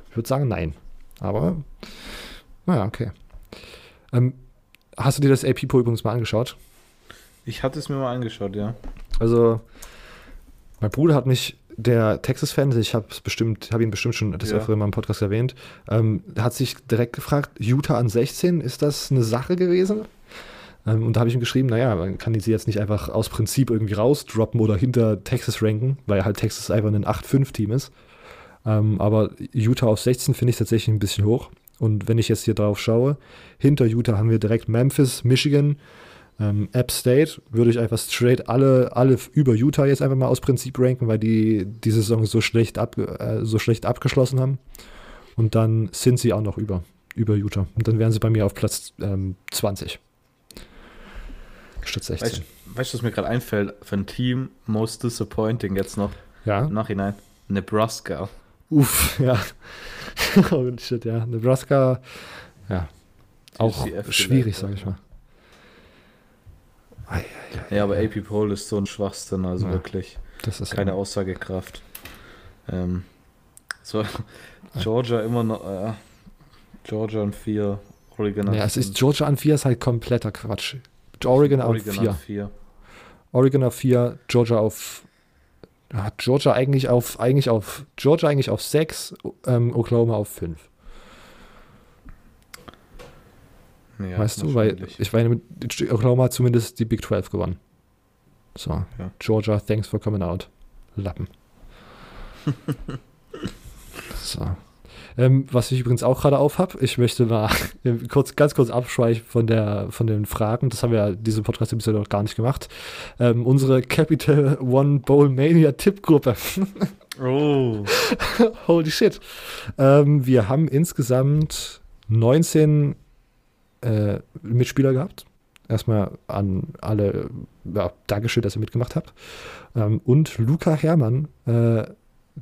Ich würde sagen, nein. Aber, naja, okay. Ähm, hast du dir das AP-Pool übrigens mal angeschaut? Ich hatte es mir mal angeschaut, ja. Also, mein Bruder hat mich, der Texas-Fan, ich habe bestimmt, habe ihn bestimmt schon das Ja. öftere mal im Podcast erwähnt, ähm, hat sich direkt gefragt, Utah an 16, ist das eine Sache gewesen? Ähm, und da habe ich ihm geschrieben, naja, man kann die sie jetzt nicht einfach aus Prinzip irgendwie rausdroppen oder hinter Texas ranken, weil halt Texas einfach ein 8-5-Team ist. Ähm, aber Utah auf 16 finde ich tatsächlich ein bisschen hoch. Und wenn ich jetzt hier drauf schaue, hinter Utah haben wir direkt Memphis, Michigan, ähm, App State würde ich einfach straight alle, alle über Utah jetzt einfach mal aus Prinzip ranken, weil die die Saison so schlecht, ab, äh, so schlecht abgeschlossen haben. Und dann sind sie auch noch über, über Utah. Und dann wären sie bei mir auf Platz ähm, 20. Statt 16. Weißt weißt du, was mir gerade einfällt? Für ein Team most disappointing jetzt noch ja. im Nachhinein? Nebraska. Uff, ja. oh shit, ja. Nebraska, ja. Auch schwierig, sage ich ja. mal. Ei, ei, ei, Ja, aber. AP Poll ist so ein Schwachsinn, also Ja. wirklich das ist keine Aussagekraft. Ähm, so, Georgia immer noch, äh, Georgia an 4, Oregon an Ja, es ist. Georgia an 4 ist halt kompletter Quatsch. Oregon, Oregon an 4. an 4. Oregon auf 4, Georgia auf ja, Georgia eigentlich auf eigentlich auf Georgia eigentlich auf 6, ähm, Oklahoma auf 5. Ja, weißt du, weil ich meine, Oklahoma hat zumindest die Big 12 gewonnen. So, Ja. Georgia, thanks for coming out. Lappen. so. Ähm, was ich übrigens auch gerade auf habe, ich möchte mal kurz, ganz kurz abschweichen von, der, von den Fragen. Das haben wir ja diese Podcast bisher noch gar nicht gemacht. Ähm, unsere Capital One Bowl Mania Tippgruppe. Oh, Holy shit. Ähm, wir haben insgesamt 19 äh, Mitspieler gehabt. Erstmal an alle, ja, Dankeschön, dass ihr mitgemacht habt. Ähm, und Luca Herrmann, äh,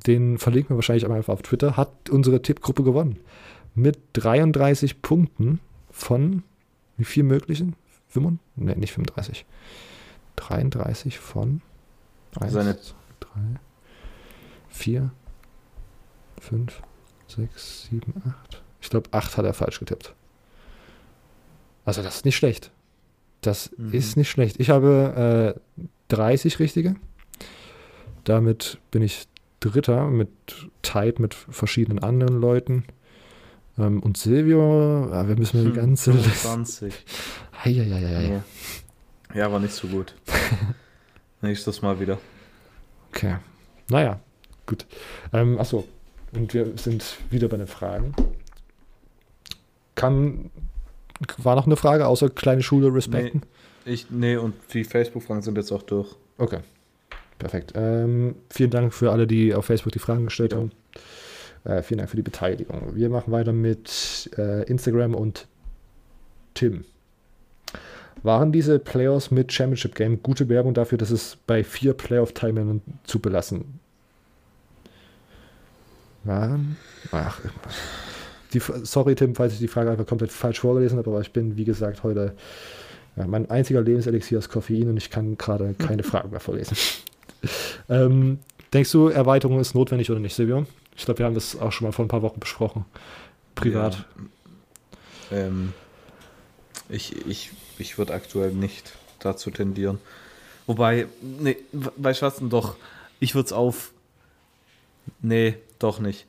den verlinken wir wahrscheinlich einmal einfach auf Twitter, hat unsere Tippgruppe gewonnen. Mit 33 Punkten von wie viel möglichen? 35? Ne, nicht 35. 33 von 1, Seine- 3, 4, 5, 6, 7, 8. Ich glaube, 8 hat er falsch getippt. Also das ist nicht schlecht. Das Mhm. ist nicht schlecht. Ich habe äh, 30 richtige. Damit bin ich Dritter mit tight mit verschiedenen anderen Leuten. Ähm, und Silvio, ja, wir müssen Hm, die ganze Liste. 20. Eieieiei. Ja. war nicht so gut. Nächstes Mal wieder. Okay. Naja, gut. Ähm, achso, und wir sind wieder bei den Fragen. Kann, war noch eine Frage, außer kleine Schule respekten? Ich, nee, und die Facebook-Fragen sind jetzt auch durch. Okay. Perfekt. Ähm, vielen Dank für alle, die auf Facebook die Fragen gestellt Ja. haben. Äh, vielen Dank für die Beteiligung. Wir machen weiter mit äh, Instagram und Tim. Waren diese Playoffs mit Championship Game gute Werbung dafür, dass es bei vier Playoff-Teilnehmern zu belassen? Waren? Ach, die, sorry, Tim, falls ich die Frage einfach komplett falsch vorgelesen habe, aber ich bin, wie gesagt, heute ja, mein einziger Lebenselixier ist Koffein und ich kann gerade keine Fragen mehr vorlesen. Ähm, denkst du, Erweiterung ist notwendig oder nicht, Silvio? Ich glaube, wir haben das auch schon mal vor ein paar Wochen besprochen. Privat. Ja. Ähm, ich ich, ich würde aktuell nicht dazu tendieren. Wobei, nee, was denn doch? Ich würde es auf. Nee, doch nicht.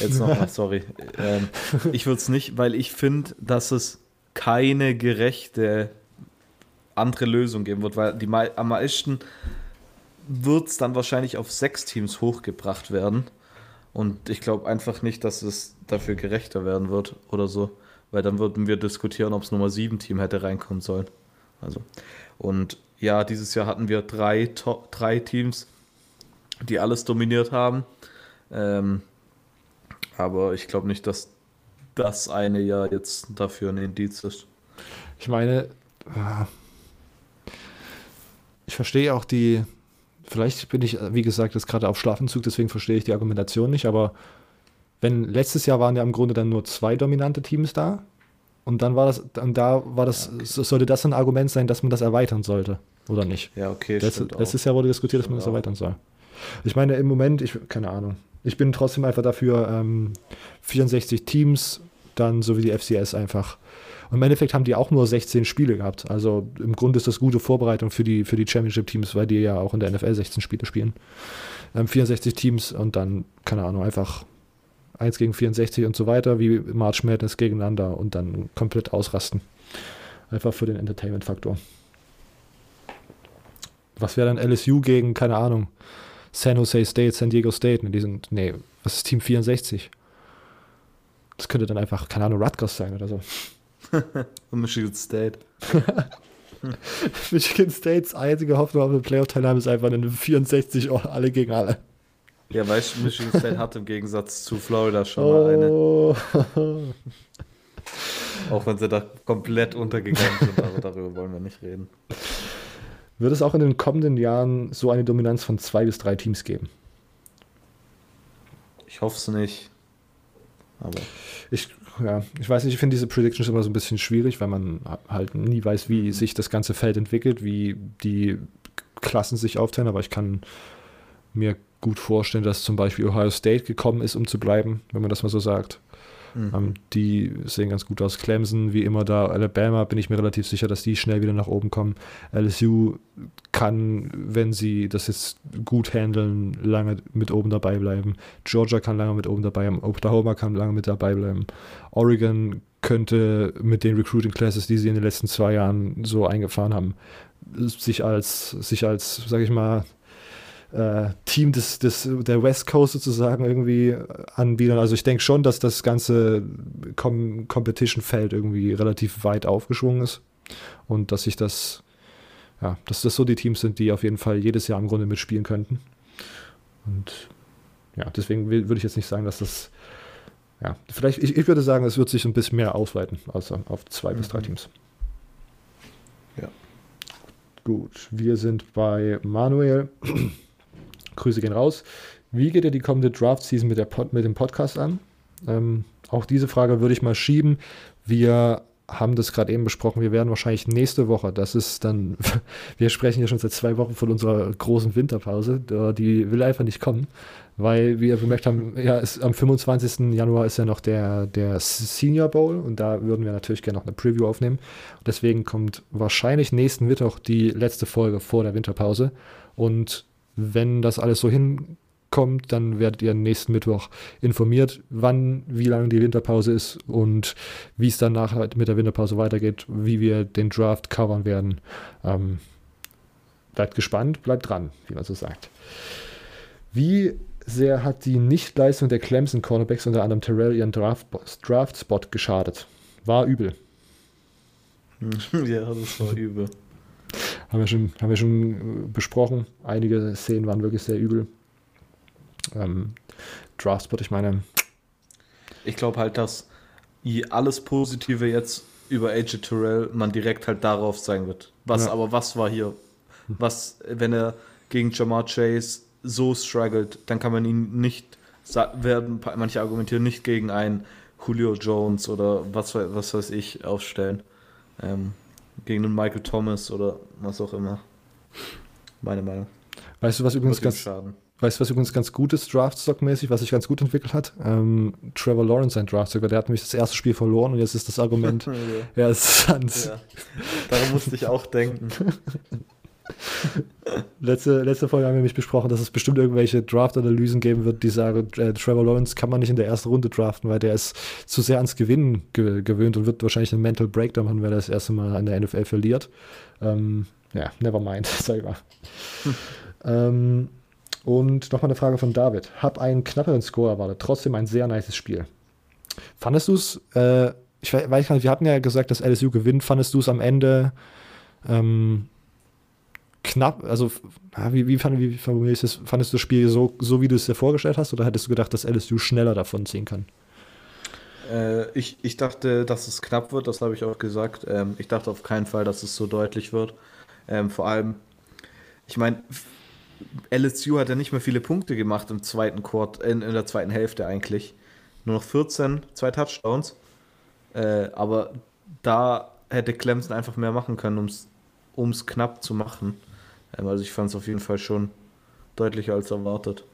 Jetzt nochmal, sorry. Ähm, ich würde es nicht, weil ich finde, dass es keine gerechte andere Lösung geben wird, weil die am meisten wird es dann wahrscheinlich auf sechs Teams hochgebracht werden. Und ich glaube einfach nicht, dass es dafür gerechter werden wird oder so. Weil dann würden wir diskutieren, ob es Nummer 7 Team hätte reinkommen sollen. Also. Und ja, dieses Jahr hatten wir drei, drei Teams, die alles dominiert haben. Ähm, aber ich glaube nicht, dass das eine Jahr jetzt dafür ein Indiz ist. Ich meine, ich verstehe auch die, vielleicht bin ich, wie gesagt, jetzt gerade auf Schlafentzug, deswegen verstehe ich die Argumentation nicht, aber wenn letztes Jahr waren ja im Grunde dann nur zwei dominante Teams da und dann war das, dann da war das, okay. sollte das ein Argument sein, dass man das erweitern sollte, oder nicht? Ja, okay. Letz, letztes Jahr wurde diskutiert, dass man das erweitern soll. Ich meine, im Moment, ich, keine Ahnung. Ich bin trotzdem einfach dafür, ähm, 64 Teams, dann so wie die FCS einfach. Und im Endeffekt haben die auch nur 16 Spiele gehabt. Also im Grunde ist das gute Vorbereitung für die, für die Championship-Teams, weil die ja auch in der NFL 16 Spiele spielen. Ähm, 64 Teams und dann, keine Ahnung, einfach 1 gegen 64 und so weiter, wie March Madness gegeneinander und dann komplett ausrasten. Einfach für den Entertainment-Faktor. Was wäre dann LSU gegen, keine Ahnung, San Jose State, San Diego State? Die sind, nee, was ist Team 64? Das könnte dann einfach, keine Ahnung, Rutgers sein oder so. Michigan State. Michigan States einzige Hoffnung auf eine Playoff-Teilnahme ist einfach eine 64 alle gegen alle. Ja, weißt du, Michigan State hat im Gegensatz zu Florida schon oh. mal eine. auch wenn sie da komplett untergegangen sind, aber darüber wollen wir nicht reden. Wird es auch in den kommenden Jahren so eine Dominanz von zwei bis drei Teams geben? Ich hoffe es nicht. Aber. Ich, ja, ich weiß nicht, ich finde diese Predictions immer so ein bisschen schwierig, weil man halt nie weiß, wie sich das ganze Feld entwickelt, wie die Klassen sich aufteilen, aber ich kann mir gut vorstellen, dass zum Beispiel Ohio State gekommen ist, um zu bleiben, wenn man das mal so sagt. Mhm. Ähm, die sehen ganz gut aus. Clemson, wie immer da. Alabama bin ich mir relativ sicher, dass die schnell wieder nach oben kommen. LSU kann, wenn sie das jetzt gut handeln, lange mit oben dabei bleiben. Georgia kann lange mit oben dabei bleiben. Oklahoma kann lange mit dabei bleiben. Oregon könnte mit den Recruiting Classes, die sie in den letzten zwei Jahren so eingefahren haben, sich als, sich als, sag ich mal, äh, Team des, des, der West Coast sozusagen irgendwie anbieten. Also ich denke schon, dass das ganze Com Competition-Feld irgendwie relativ weit aufgeschwungen ist und dass sich das, ja, dass das so die Teams sind, die auf jeden Fall jedes Jahr im Grunde mitspielen könnten. Und ja, deswegen würde ich jetzt nicht sagen, dass das, ja, vielleicht, ich, ich würde sagen, es wird sich ein bisschen mehr ausweiten, also auf zwei mhm. bis drei mhm. Teams. Ja. Gut, wir sind bei Manuel. Grüße gehen raus. Wie geht ihr die kommende Draft-Season mit, mit dem Podcast an? Ähm, auch diese Frage würde ich mal schieben. Wir haben das gerade eben besprochen. Wir werden wahrscheinlich nächste Woche, das ist dann, wir sprechen ja schon seit zwei Wochen von unserer großen Winterpause, die will einfach nicht kommen, weil wir gemerkt haben, ja, ist, am 25. Januar ist ja noch der, der Senior Bowl und da würden wir natürlich gerne noch eine Preview aufnehmen. deswegen kommt wahrscheinlich nächsten Mittwoch die letzte Folge vor der Winterpause und wenn das alles so hinkommt, dann werdet ihr nächsten Mittwoch informiert, wann, wie lange die Winterpause ist und wie es danach halt mit der Winterpause weitergeht, wie wir den Draft covern werden. Ähm, bleibt gespannt, bleibt dran, wie man so sagt. Wie sehr hat die Nichtleistung der Clemson Cornerbacks unter anderem Terrell ihren Draft-Spot Draft geschadet? War übel. Ja, das war übel. Haben wir schon, haben wir schon äh, besprochen. Einige Szenen waren wirklich sehr übel. Ähm, Draftspot, ich meine. Ich glaube halt, dass alles Positive jetzt über AJ Terrell man direkt halt darauf sein wird. Was, ja. aber was war hier? Was, wenn er gegen Jamar Chase so struggelt, dann kann man ihn nicht, werden manche argumentieren, nicht gegen einen Julio Jones oder was, was weiß ich aufstellen. Ähm, gegen den Michael Thomas oder was auch immer. Meine Meinung. Weißt du, was übrigens ganz, Schaden. weißt du, was übrigens ganz gut ist, Draftstock-mäßig, was sich ganz gut entwickelt hat? Ähm, Trevor Lawrence, sein Draftstock, der hat nämlich das erste Spiel verloren und jetzt ist das Argument, ja, es ist Hans. Ja. Daran musste ich auch denken. letzte, letzte Folge haben wir nämlich besprochen, dass es bestimmt irgendwelche Draft-Analysen geben wird, die sagen, äh, Trevor Lawrence kann man nicht in der ersten Runde draften, weil der ist zu sehr ans Gewinnen ge gewöhnt und wird wahrscheinlich einen Mental Breakdown haben, wenn er das erste Mal an der NFL verliert. Ähm, ja, never mind, sag ich mal. Hm. Ähm, und nochmal eine Frage von David. Hab einen knapperen Score erwartet, trotzdem ein sehr nices Spiel. Fandest du es, äh, ich weiß gar nicht, wir hatten ja gesagt, dass LSU gewinnt. Fandest du es am Ende ähm, knapp, also wie, wie, fand, wie formulierst du Fandest du das Spiel so, so, wie du es dir vorgestellt hast, oder hättest du gedacht, dass LSU schneller davon ziehen kann? Äh, ich, ich dachte, dass es knapp wird, das habe ich auch gesagt. Ähm, ich dachte auf keinen Fall, dass es so deutlich wird. Ähm, vor allem, ich meine, LSU hat ja nicht mehr viele Punkte gemacht im zweiten Quart, in, in der zweiten Hälfte eigentlich. Nur noch 14, zwei Touchdowns. Äh, aber da hätte Clemson einfach mehr machen können, um es knapp zu machen. Ähm, also ich fand es auf jeden Fall schon deutlicher als erwartet.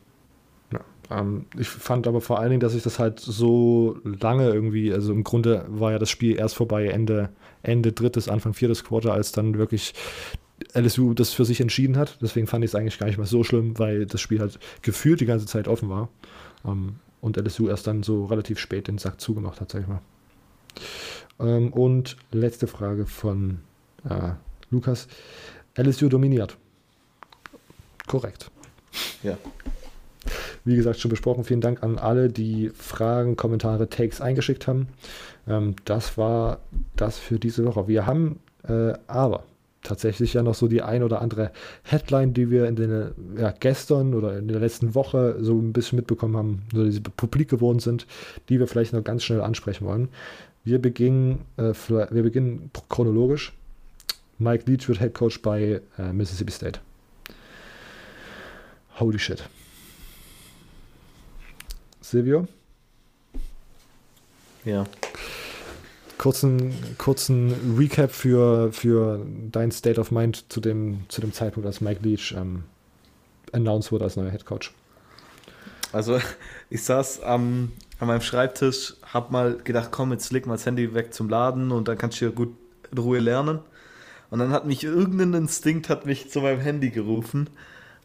Ja, ähm, ich fand aber vor allen Dingen, dass ich das halt so lange irgendwie, also im Grunde war ja das Spiel erst vorbei, Ende, Ende drittes, Anfang viertes Quarter, als dann wirklich LSU das für sich entschieden hat. Deswegen fand ich es eigentlich gar nicht mal so schlimm, weil das Spiel halt gefühlt die ganze Zeit offen war. Ähm, und LSU erst dann so relativ spät den Sack zugemacht hat, sag ich mal. Ähm, und letzte Frage von äh, Lukas. LSU dominiert. Korrekt. Ja. Wie gesagt, schon besprochen. Vielen Dank an alle, die Fragen, Kommentare, Takes eingeschickt haben. Ähm, das war das für diese Woche. Wir haben äh, aber tatsächlich ja noch so die ein oder andere Headline, die wir in den ja, gestern oder in der letzten Woche so ein bisschen mitbekommen haben, so die publik geworden sind, die wir vielleicht noch ganz schnell ansprechen wollen. Wir beginnen, äh, wir beginnen chronologisch. Mike Leach wird Head Coach bei äh, Mississippi State. Holy shit. Silvio? Ja kurzen, kurzen Recap für, für dein State of Mind zu dem, zu dem Zeitpunkt, als Mike Leach ähm, announced wurde als neuer Head Coach. Also, ich saß am, an meinem Schreibtisch, hab mal gedacht, komm, jetzt leg mal das Handy weg zum Laden und dann kannst du hier gut in Ruhe lernen. Und dann hat mich irgendein Instinkt hat mich zu meinem Handy gerufen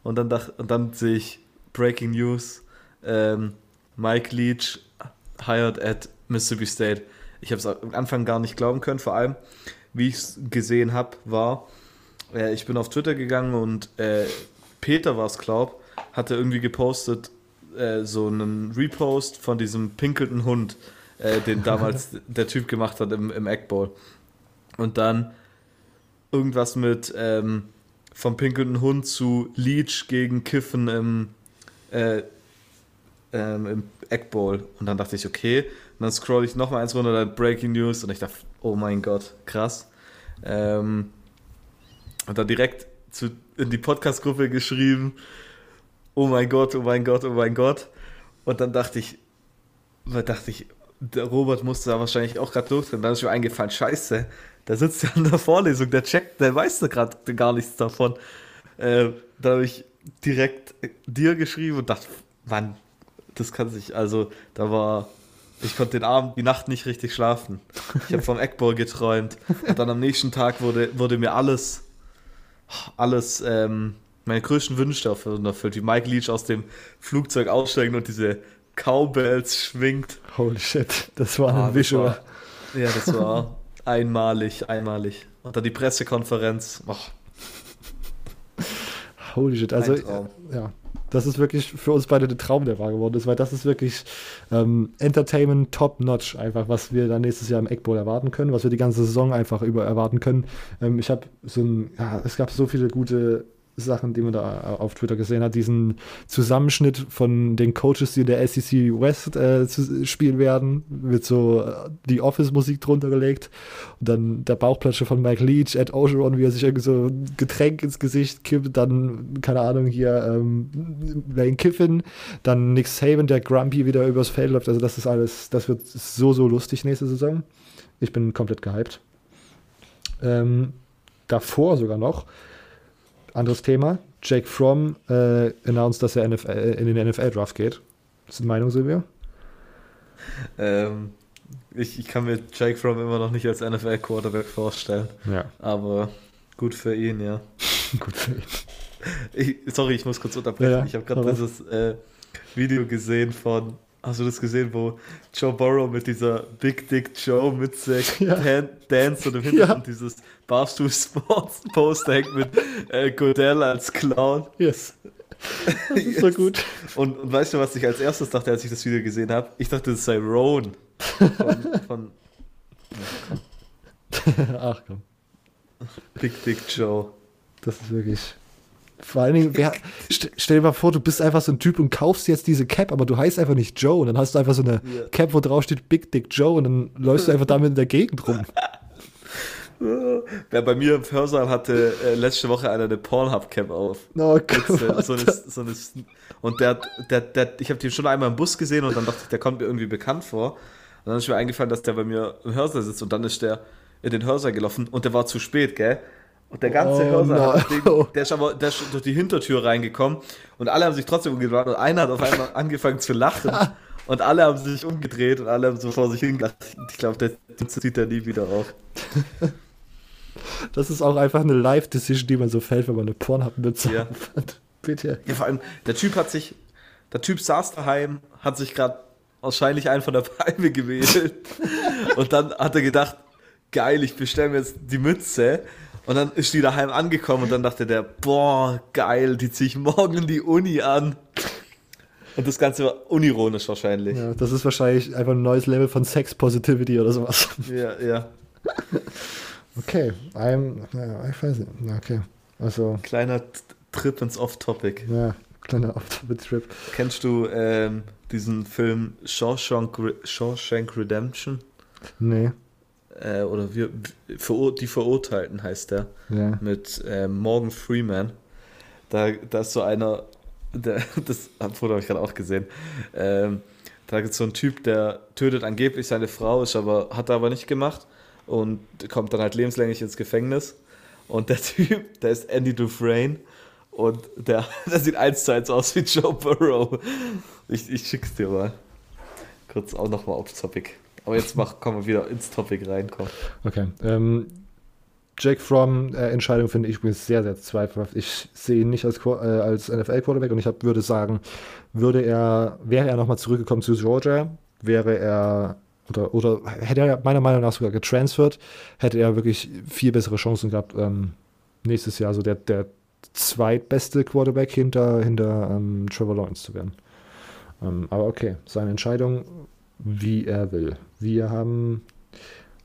und dann, dacht, und dann sehe ich Breaking News, ähm, Mike Leach hired at Mississippi State ich habe es am Anfang gar nicht glauben können. Vor allem, wie ich es gesehen habe, war, äh, ich bin auf Twitter gegangen und äh, Peter war es, glaub, hatte irgendwie gepostet, äh, so einen Repost von diesem pinkelten Hund, äh, den damals der Typ gemacht hat im, im Eggbowl. Und dann irgendwas mit ähm, vom pinkelnden Hund zu Leech gegen Kiffen im, äh, ähm, im Eggbowl. Und dann dachte ich, okay, und dann scroll ich nochmal eins runter, dann Breaking News und ich dachte, oh mein Gott, krass. Ähm, und dann direkt zu, in die Podcast-Gruppe geschrieben, oh mein Gott, oh mein Gott, oh mein Gott. Und dann dachte ich, dachte ich, der Robert musste da wahrscheinlich auch gerade durchdrehen. Dann ist mir eingefallen, scheiße, der sitzt ja in der Vorlesung, der checkt, der weiß da gerade gar nichts davon. Äh, da habe ich direkt dir geschrieben und dachte, Mann, das kann sich, also da war ich konnte den Abend, die Nacht nicht richtig schlafen. Ich habe vom Eckball geträumt. Und dann am nächsten Tag wurde, wurde mir alles, alles, ähm, meine größten Wünsche erfüllt, wie Mike Leach aus dem Flugzeug aussteigt und diese Cowbells schwingt. Holy shit, das war ah, ein Visual. War, ja, das war einmalig, einmalig. Und dann die Pressekonferenz. Oh. Holy shit, also ja, das ist wirklich für uns beide der Traum, der wahr geworden ist, weil das ist wirklich ähm, Entertainment top notch, einfach, was wir dann nächstes Jahr im Eckbowl erwarten können, was wir die ganze Saison einfach über erwarten können. Ähm, ich habe so ein, ja, es gab so viele gute Sachen, die man da auf Twitter gesehen hat, diesen Zusammenschnitt von den Coaches, die in der SEC West äh, spielen werden, mit so äh, die Office-Musik drunter gelegt. Und dann der Bauchplatsche von Mike Leach, Ed Ogeron, wie er sich irgendwie so ein Getränk ins Gesicht kippt, dann, keine Ahnung, hier ähm, Lane Kiffin, dann Nick Saban, der Grumpy wieder übers Feld läuft, also das ist alles, das wird so, so lustig nächste Saison. Ich bin komplett gehypt. Ähm, davor sogar noch anderes Thema. Jake Fromm äh, announced, dass er NFL, äh, in den NFL-Draft geht. Was ist die Meinung, Silvia? Ähm, ich, ich kann mir Jake Fromm immer noch nicht als NFL-Quarterback vorstellen. Ja. Aber gut für ihn, ja. Gut für ihn. Ich, sorry, ich muss kurz unterbrechen. Ja, ich habe gerade dieses äh, Video gesehen von, hast du das gesehen, wo Joe Burrow mit dieser Big Dick Joe Mütze Ja. Dan Dance und im Hintergrund Ja. dieses Barstool Sports Poster hängt mit äh, Godell als Clown. Yes. Das ist so gut. Und, und weißt du, was ich als erstes dachte, als ich das Video gesehen habe? Ich dachte, das sei Roan. Von, von Ach komm. Big Dick Joe. Das ist wirklich. Vor allen Dingen, wer, st stell dir mal vor, du bist einfach so ein Typ und kaufst jetzt diese Cap, aber du heißt einfach nicht Joe. Und dann hast du einfach so eine Ja. Cap, wo drauf steht Big Dick Joe und dann läufst du einfach damit in der Gegend rum. Wer bei mir im Hörsaal hatte äh, letzte Woche einer eine Pornhub-Cap auf. Oh Mit, äh, Gott. so eine, so eine, und der, der, der, ich habe den schon einmal im Bus gesehen und dann dachte ich, der kommt mir irgendwie bekannt vor. Und dann ist mir eingefallen, dass der bei mir im Hörsaal sitzt und dann ist der in den Hörsaal gelaufen und der war zu spät, gell? Und der ganze Oh Hörsaal, no. hat den, der ist aber der ist durch die Hintertür reingekommen und alle haben sich trotzdem umgedreht und einer hat auf einmal angefangen zu lachen und alle haben sich umgedreht und alle haben so vor sich hingelacht. Ich glaube, der zieht er nie wieder auf. Das ist auch einfach eine Live-Decision, die man so fällt, wenn man eine Pornhub-Mütze Ja. hat. Bitte. Ja, vor allem, der Typ hat sich, der Typ saß daheim, hat sich gerade wahrscheinlich einen von der Palme gewählt und dann hat er gedacht, geil, ich bestelle mir jetzt die Mütze und dann ist die daheim angekommen und dann dachte der, boah, geil, die ziehe ich morgen in die Uni an. Und das Ganze war unironisch wahrscheinlich. Ja, das ist wahrscheinlich einfach ein neues Level von Sex Positivity oder sowas. Ja, ja. Okay, I'm, ja, ich weiß nicht. Okay, also, Kleiner Trip ins Off-Topic. ja, kleiner Off-Trip. Kennst du ähm, diesen Film Shawshank, Re Shawshank Redemption? Nee, äh, oder wir, Verur die Verurteilten heißt der, ja. mit ähm, Morgan Freeman. Da, da ist so einer, der, das Foto habe ich gerade auch gesehen. Ähm, da gibt es so einen Typ, der tötet angeblich seine Frau, ist aber, hat er aber nicht gemacht und kommt dann halt lebenslänglich ins Gefängnis. Und der Typ, der ist Andy Dufresne und der, der sieht eins zu eins aus wie Joe Burrow. Ich, ich schick's dir mal. Kurz auch nochmal aufs Topic. Aber jetzt mach, kommen wir wieder ins Topic rein, komm. Okay. Ähm, Jake Fromm, äh, Entscheidung finde ich übrigens sehr, sehr zweifelhaft. Ich sehe ihn nicht als, äh, als NFL-Quarterback und ich hab, würde sagen, würde er, wäre er nochmal zurückgekommen zu Georgia, wäre er oder, oder hätte er meiner Meinung nach sogar getransfert, hätte er wirklich viel bessere Chancen gehabt, ähm, nächstes Jahr so der, der zweitbeste Quarterback hinter, hinter ähm, Trevor Lawrence zu werden. Ähm, aber okay, seine Entscheidung, wie er will. Wir haben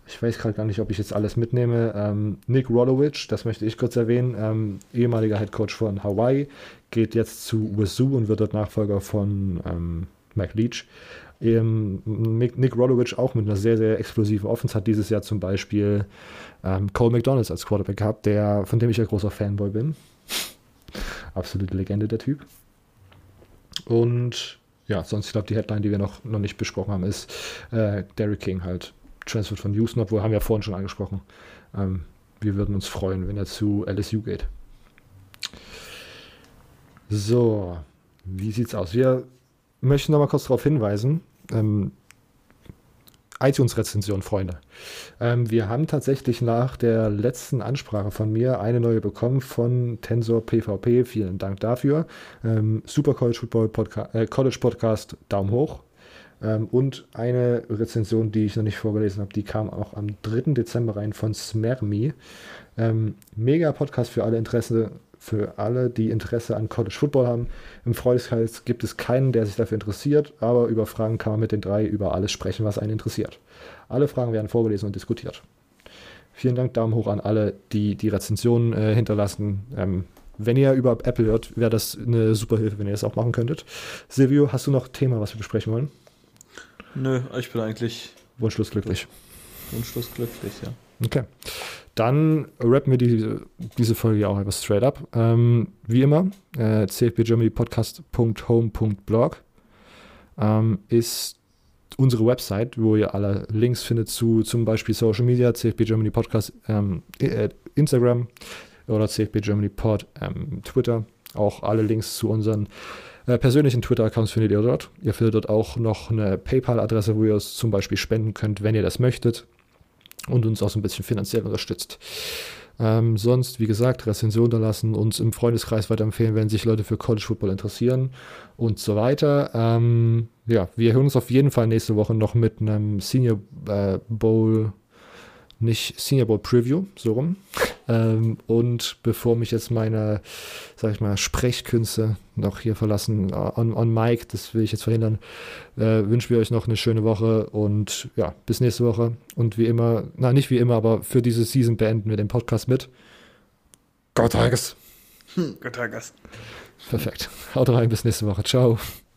ich weiß gerade gar nicht, ob ich jetzt alles mitnehme. Ähm, Nick Rolowich, das möchte ich kurz erwähnen, ähm, ehemaliger Head Coach von Hawaii, geht jetzt zu Wazoo und wird dort Nachfolger von ähm, Mike Leach. Ähm, Nick, Nick Rolowich auch mit einer sehr, sehr explosiven Offense hat dieses Jahr zum Beispiel ähm, Cole McDonalds als Quarterback gehabt, der, von dem ich ein großer Fanboy bin. Absolute Legende, der Typ. Und ja, sonst, ich glaube, die Headline, die wir noch, noch nicht besprochen haben, ist äh, Derrick King halt transfert von Houston, obwohl haben wir ja vorhin schon angesprochen. Ähm, wir würden uns freuen, wenn er zu LSU geht. So, wie sieht's aus? Wir möchten noch mal kurz darauf hinweisen, ähm, iTunes-Rezension, Freunde. Ähm, wir haben tatsächlich nach der letzten Ansprache von mir eine neue bekommen von Tensor PvP. Vielen Dank dafür. Ähm, Super College Football Podca äh, College Podcast, Daumen hoch. Ähm, und eine Rezension, die ich noch nicht vorgelesen habe, die kam auch am 3. Dezember rein von Smermi. Ähm, mega Podcast für alle Interesse, für alle, die Interesse an College Football haben. Im Freundeskreis gibt es keinen, der sich dafür interessiert, aber über Fragen kann man mit den drei über alles sprechen, was einen interessiert. Alle Fragen werden vorgelesen und diskutiert. Vielen Dank, Daumen hoch an alle, die die Rezensionen äh, hinterlassen. Ähm, wenn ihr über Apple hört, wäre das eine super Hilfe, wenn ihr das auch machen könntet. Silvio, hast du noch ein Thema, was wir besprechen wollen? Nö, ich bin eigentlich Wunschlos glücklich. wunschlos glücklich, ja. Okay. Dann rappen wir diese, diese Folge auch etwas straight up. Ähm, wie immer, äh, cfbgermanypodcast.home.blog ähm, ist unsere Website, wo ihr alle Links findet zu zum Beispiel Social Media, CFB Germany Podcast, ähm, äh, Instagram oder CFB Germany Pod, ähm, Twitter. Auch alle Links zu unseren äh, persönlichen Twitter-Accounts findet ihr dort. Ihr findet dort auch noch eine PayPal-Adresse, wo ihr es zum Beispiel spenden könnt, wenn ihr das möchtet und uns auch so ein bisschen finanziell unterstützt. Ähm, sonst, wie gesagt, Rezension da lassen, uns im Freundeskreis weiterempfehlen, wenn sich Leute für College Football interessieren und so weiter. Ähm, ja, wir hören uns auf jeden Fall nächste Woche noch mit einem Senior äh, Bowl nicht Senior Bowl Preview, so rum. Ähm, und bevor mich jetzt meine, sag ich mal, Sprechkünste noch hier verlassen, äh, on, on Mic, das will ich jetzt verhindern, äh, wünschen wir euch noch eine schöne Woche und ja, bis nächste Woche. Und wie immer, na nicht wie immer, aber für diese Season beenden wir den Podcast mit Gott Tages. Hm, Gott Tages. Perfekt. Haut rein, bis nächste Woche. Ciao.